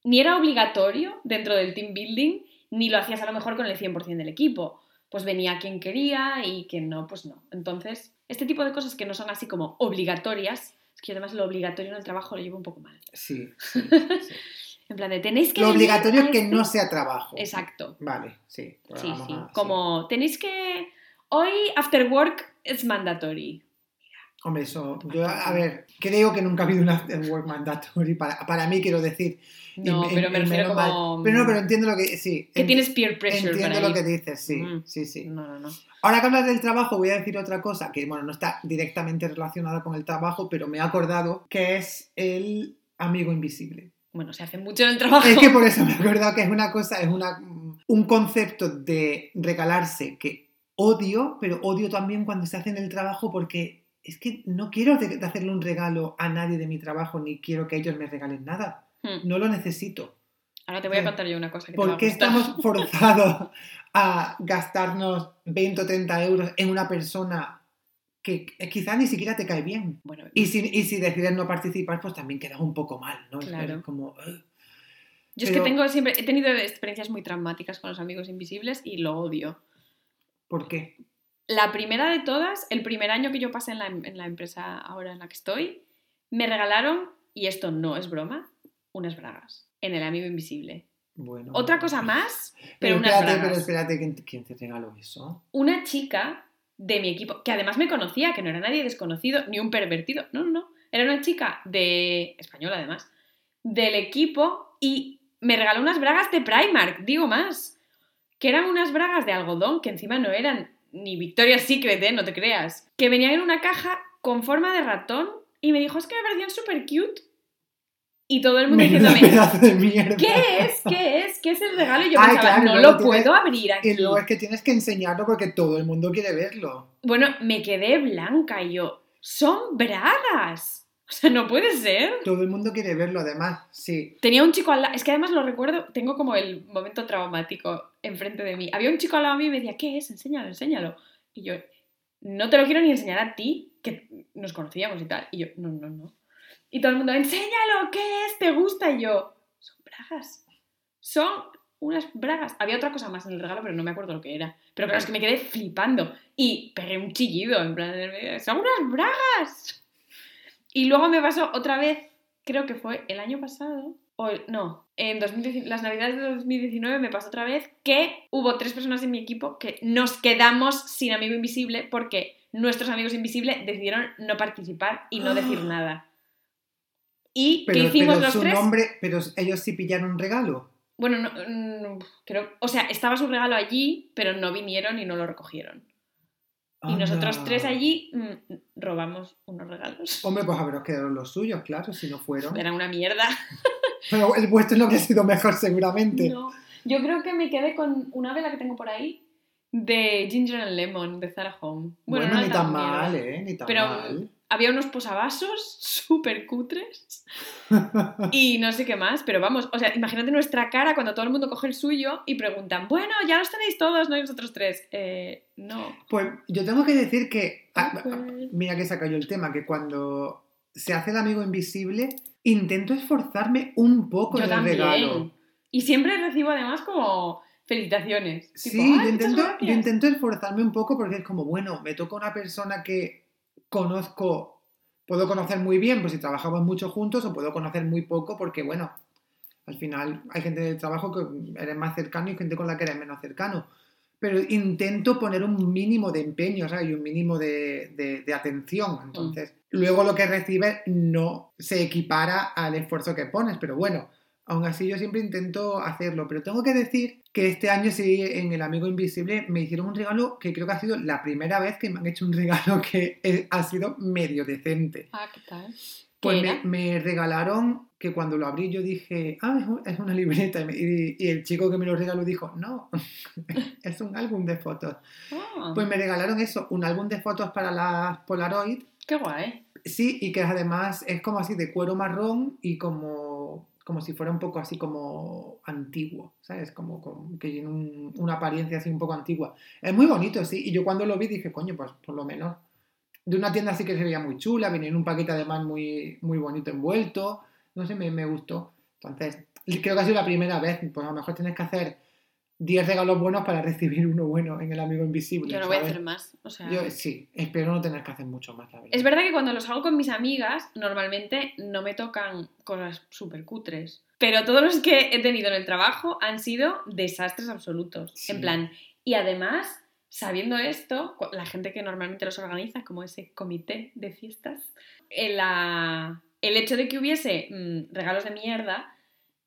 ni era obligatorio dentro del team building, ni lo hacías a lo mejor con el 100% del equipo. Pues venía quien quería y quien no, pues no. Entonces, este tipo de cosas que no son así como obligatorias, es que yo además lo obligatorio en el trabajo lo llevo un poco mal. Sí, sí, sí. En plan de tenéis que... Lo obligatorio es que este- no sea trabajo. Exacto. Vale, sí. pues Sí, vamos sí. a- sí. Como tenéis que... Hoy after work es mandatory. Hombre, eso, yo, a ver, creo que nunca ha habido un after work mandatory para, para mí, quiero decir. No, y- pero me y refiero menos mal. como... Pero no, pero entiendo lo que, sí. Que ent- tienes peer pressure Entiendo para lo que ir. dices, sí, Mm. sí, sí. No, no, no. Ahora que hablas del trabajo, voy a decir otra cosa que, bueno, no está directamente relacionada con el trabajo, pero me he acordado que es el amigo invisible. Bueno, se hace mucho en el trabajo. Es que por eso me he acordado que es una cosa, es una, un concepto de regalarse que odio, pero odio también cuando se hace en el trabajo porque es que no quiero de- hacerle un regalo a nadie de mi trabajo ni quiero que ellos me regalen nada. Hmm. No lo necesito. Ahora te voy a Sí. contar yo una cosa que ¿Por qué estamos forzados a gastarnos 20 o 30 euros en una persona que quizás ni siquiera te cae bien? Bueno, Y si, y si decides no participar, pues también quedas un poco mal, ¿no? Es Claro. como... "Ugh". yo es pero- que tengo siempre, he tenido experiencias muy traumáticas con los amigos invisibles y lo odio. ¿Por qué? La primera de todas, el primer año que yo pasé en la, en la empresa ahora en la que estoy, me regalaron, y esto no es broma, unas bragas en el amigo invisible. Bueno. Otra cosa más, pero, Pero unas espérate, bragas. pero espérate, ¿quién, quién te regaló eso? Una chica de mi equipo, que además me conocía, que no era nadie desconocido, ni un pervertido, no, no, no, era una chica de, española además, del equipo y me regaló unas bragas de Primark, digo más, que eran unas bragas de algodón que encima no eran ni Victoria's Secret, ¿eh? no te creas, que venían en una caja con forma de ratón y me dijo, es que me parecían súper cute. Y todo el mundo diciéndome. ¿qué es? ¿Qué es? ¿Qué es el regalo? Y yo Ay, pensaba, claro, no lo tienes- puedo abrir aquí. Y luego es que tienes que enseñarlo porque todo el mundo quiere verlo. Bueno, me quedé blanca y yo, son bragas. O sea, no puede ser. Todo el mundo quiere verlo, además, sí. Tenía un chico al lado, es que además lo recuerdo, tengo como el momento traumático enfrente de mí. Había un chico al lado mío y me decía, ¿qué es? Enséñalo, enséñalo. Y yo, no te lo quiero ni enseñar a ti, que nos conocíamos y tal. Y yo, no, no, no. Y todo el mundo, enséñalo, ¿qué es? ¿Te gusta? Y yo, son bragas. Son unas bragas. Había otra cosa más en el regalo, pero no me acuerdo lo que era. Pero claro, es que me quedé flipando. Y pegué un chillido, en plan, son unas bragas. Y luego me pasó otra vez, creo que fue el año pasado, o no, en 2019, las navidades de 2019 me pasó otra vez que hubo tres personas en mi equipo que nos quedamos sin amigo invisible porque nuestros amigos invisibles decidieron no participar y no decir nada. ¿Y Pero, qué hicimos pero los su tres? nombre, pero ellos sí pillaron un regalo. Bueno, no, mm, creo, o sea, estaba su regalo allí, pero no vinieron y no lo recogieron. Y nosotros tres allí mm, robamos unos regalos. Hombre, pues haberos quedado los suyos, claro, si no fueron. Era una mierda. Pero el vuestro no que ha sido mejor, seguramente. No. Yo creo que me quedé con una vela que tengo por ahí de Ginger and Lemon de Zara Home. Bueno, no ni tan mierda. mal, ¿eh? Ni tan Pero- mal. Había unos posavasos súper cutres y no sé qué más, pero vamos, o sea, imagínate nuestra cara cuando todo el mundo coge el suyo y preguntan, bueno, ya los tenéis todos, no hay vosotros tres. Eh, no. Pues yo tengo que decir que. ah, Awkward. Mira que saca yo el tema, que cuando se hace el amigo invisible, intento esforzarme un poco Yo en el regalo. Y siempre recibo además como felicitaciones. Sí, yo, "Ay, muchas intento, gracias". yo intento esforzarme un poco porque es como, bueno, me toca una persona que conozco, puedo conocer muy bien, pues si trabajamos mucho juntos, o puedo conocer muy poco porque, bueno, al final hay gente del trabajo que eres más cercano y gente con la que eres menos cercano. Pero intento poner un mínimo de empeño, ¿sabes? Y un mínimo de, de- de atención. Entonces, luego lo que recibes no se equipara al esfuerzo que pones, pero bueno, Aún así, yo siempre intento hacerlo, pero tengo que decir que este año sí, en El Amigo Invisible, me hicieron un regalo que creo que ha sido la primera vez que me han hecho un regalo que ha sido medio decente. Ah, ¿qué tal? Pues ¿Qué me, regalaron que cuando lo abrí yo dije, ah, es un- es una libreta. Y, me- y- y el chico que me lo regaló dijo, no, es un álbum de fotos. Ah, Pues me regalaron eso, un álbum de fotos para las Polaroid. Qué guay. Sí, y que además es como así de cuero marrón y como, como si fuera un poco así como antiguo, ¿sabes? Como, como que tiene un- una apariencia así un poco antigua. Es muy bonito, sí. Y yo cuando lo vi dije, coño, pues por lo menos de una tienda así que se veía muy chula, venía en un paquete además muy, muy bonito envuelto. No sé, me, me gustó. Entonces, creo que ha sido la primera vez. Pues a lo mejor tienes que hacer 10 regalos buenos para recibir uno bueno en El Amigo Invisible. Yo no voy a hacer más. O sea, Yo sí, espero no tener que hacer mucho más, la verdad. Es verdad que cuando los hago con mis amigas, normalmente no me tocan cosas súper cutres. Pero todos los que he tenido en el trabajo han sido desastres absolutos. Sí. En plan, y además, sabiendo esto, la gente que normalmente los organiza, como ese comité de fiestas, el, la- el hecho de que hubiese mm, regalos de mierda,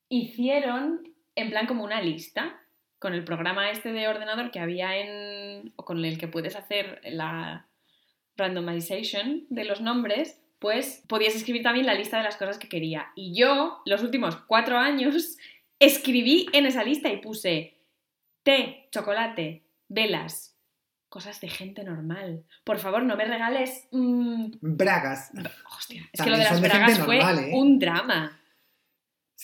hicieron en plan como una lista con el programa este de ordenador que había en. o con el que puedes hacer la randomization de los nombres, pues podías escribir también la lista de las cosas que quería. Y yo, los últimos cuatro años, escribí en esa lista y puse té, chocolate, velas, cosas de gente normal. Por favor, no me regales. mm, Bragas. Hostia, es que lo de las bragas fue ¿eh? un drama.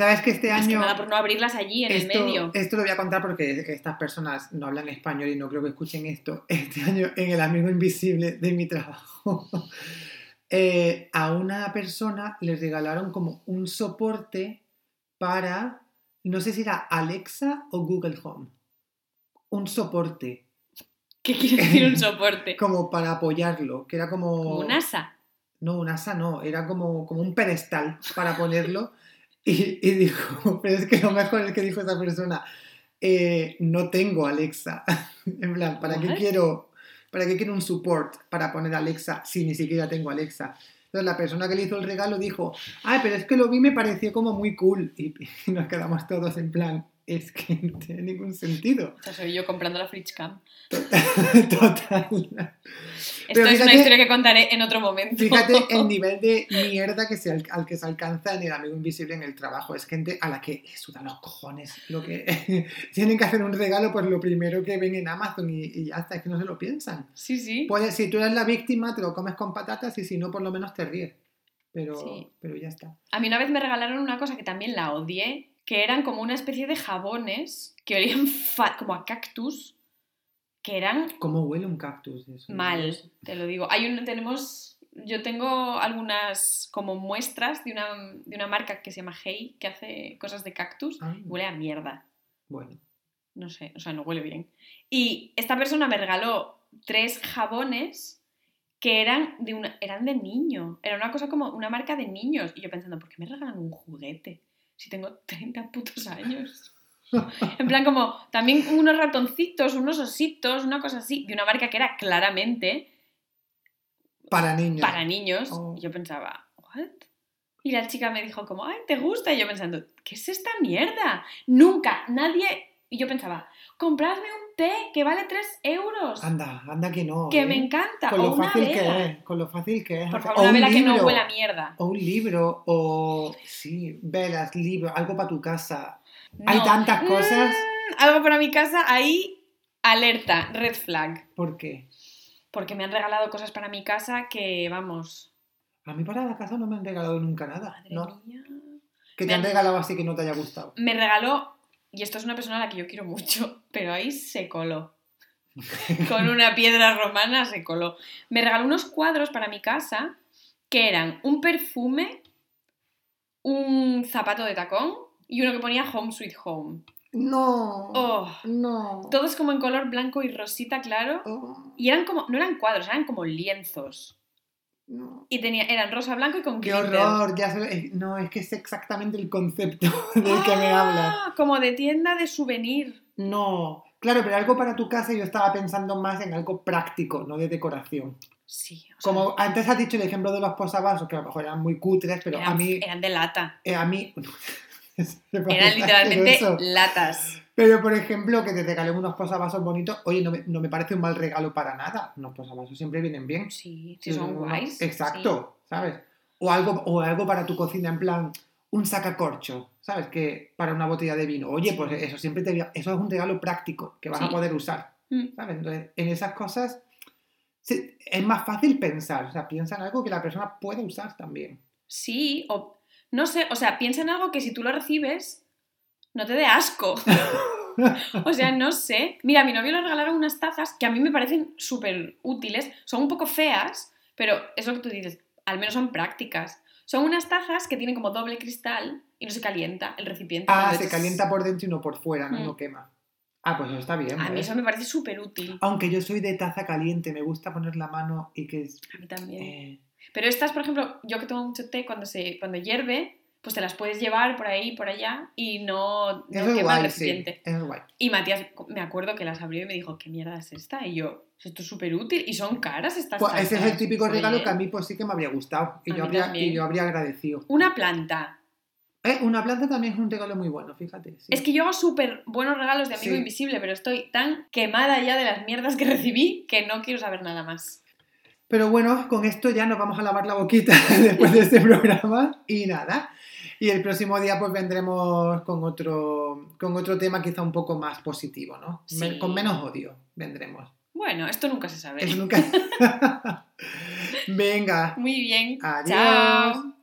¿Sabes que este que año... nada por no abrirlas allí en esto, el medio. esto lo voy a contar porque estas personas no hablan español y no creo que escuchen esto. Este año en El Amigo Invisible de mi trabajo, eh, a una persona le regalaron como un soporte para, no sé si era Alexa o Google Home. Un soporte. ¿Qué quiere decir un soporte? como para apoyarlo, que era como... Como un asa. No, un asa no, era como, como un pedestal para ponerlo. Y, y dijo, pero es que lo mejor es que dijo esa persona, eh, no tengo Alexa. en plan, ¿para qué quiero, para qué quiero un support para poner Alexa si ni siquiera tengo Alexa? Entonces la persona que le hizo el regalo dijo, ay, pero es que lo vi y me pareció como muy cool. Y, y nos quedamos todos en plan, es que no tiene ningún sentido. O sea, soy yo comprando la Fridge Cam. Total. Esto Pero es una historia que contaré en otro momento. Fíjate el nivel de mierda que se, al, que se alcanza en el amigo invisible en el trabajo. Es gente a la que sudan los cojones. Lo que tienen que hacer un regalo, pues lo primero que ven en Amazon y, y ya está, es que no se lo piensan. Sí, sí. Puedes, si tú eres la víctima, te lo comes con patatas y si no, por lo menos te ríes. Pero, Sí. pero ya está. A mí una vez me regalaron una cosa que también la odié, que eran como una especie de jabones que olían como a cactus, que eran ¿Cómo huele un cactus? Eso? mal, te lo digo. Hay un, tenemos, yo tengo algunas como muestras de una, de una marca que se llama Hey, que hace cosas de cactus, Ah, huele a mierda. bueno. No sé, o sea, no huele bien. Y esta persona me regaló tres jabones que eran de, una, eran de niño. Era una cosa como una marca de niños. Y yo pensando, ¿por qué me regalan un juguete? Si tengo 30 putos años. En plan, como también unos ratoncitos, unos ositos, una cosa así, de una marca que era claramente Para niños. para niños. Oh. Y yo pensaba, ¿what? Y la chica me dijo como, ay, ¿te gusta? Y yo pensando, ¿qué es esta mierda? Nunca, nadie... Y yo pensaba, compradme un té que vale 3 euros, Anda, anda que no. que ¿eh? me encanta, Con o lo una fácil vela. que es. Con lo fácil que es. Por favor, o una un vela que no libro. huela a mierda. O un libro, o sí, velas, libros, algo para tu casa. Hay tantas cosas. Mm, algo para mi casa, ahí, alerta, red flag. ¿Por qué? Porque me han regalado cosas para mi casa que, vamos, A mí para la casa no me han regalado nunca nada. madre ¿no? mía. Que te Me han- regalado así que no te haya gustado. Me regaló, y esto es una persona a la que yo quiero mucho, pero ahí se coló. Con una piedra romana se coló. Me regaló unos cuadros para mi casa que eran un perfume, un zapato de tacón y uno que ponía Home Sweet Home. No. Oh, No. todos como en color blanco y rosita claro. Oh, Y eran como, no eran cuadros, eran como lienzos. No. Y tenía, eran rosa, blanco y con Qué glitter. horror. Ya no, es que es exactamente el concepto del que me hablas. Ah, Como de tienda de souvenir. No. Claro, pero algo para tu casa yo estaba pensando más en algo práctico, no de decoración. Sí. o sea, Como antes has dicho el ejemplo de los posavasos, que a lo mejor eran muy cutres, pero eran, a mí... eran de lata. eh, a mí... Eran literalmente latas. Pero, por ejemplo, que te regalen unos posavasos bonitos, oye, no me, no me parece un mal regalo para nada. Unos posavasos siempre vienen bien. Sí, sí son guays. Exacto, ¿sabes? O algo, o algo para tu cocina, en plan, un sacacorcho, ¿sabes? Que para una botella de vino. Oye, Sí. pues eso siempre te eso es un regalo práctico que vas a poder usar. Mm. ¿sabes? Entonces, en esas cosas es más fácil pensar, o sea, piensa en algo que la persona puede usar también. Sí, o no sé, o sea, piensa en algo que si tú lo recibes, no te dé asco. o sea, no sé. Mira, a mi novio le regalaron unas tazas que a mí me parecen súper útiles. Son un poco feas, pero es lo que tú dices, al menos son prácticas. Son unas tazas que tienen como doble cristal y no se calienta el recipiente. Ah, se calienta por dentro y no por fuera, ¿no? Mm. No quema. Ah, pues eso está bien. A mí eso me parece súper útil. Aunque yo soy de taza caliente, me gusta poner la mano y que... es- A mí también. eh, Pero estas, por ejemplo, yo que tomo mucho té, cuando, se, cuando hierve, pues te las puedes llevar por ahí, por allá, y no, no es el sí. recipiente. Es guay. Y Matías, me acuerdo que las abrió y me dijo, ¿qué mierda es esta? Y yo, esto es súper útil. Y son caras estas Pues ese es el típico Oye, regalo que a mí pues sí que me habría gustado y, A yo habría, y yo habría agradecido. Una planta. Eh, una planta también es un regalo muy bueno, fíjate. sí. Es que yo hago súper buenos regalos de amigo Sí. invisible, pero estoy tan quemada ya de las mierdas que recibí que no quiero saber nada más. Pero bueno, con esto ya nos vamos a lavar la boquita después de este programa y nada. Y el próximo día pues vendremos con otro, con otro tema quizá un poco más positivo, ¿no? Sí. Me- Con menos odio vendremos. Bueno, esto nunca se sabe. Eso nunca... Venga, Muy bien. adiós. Chao.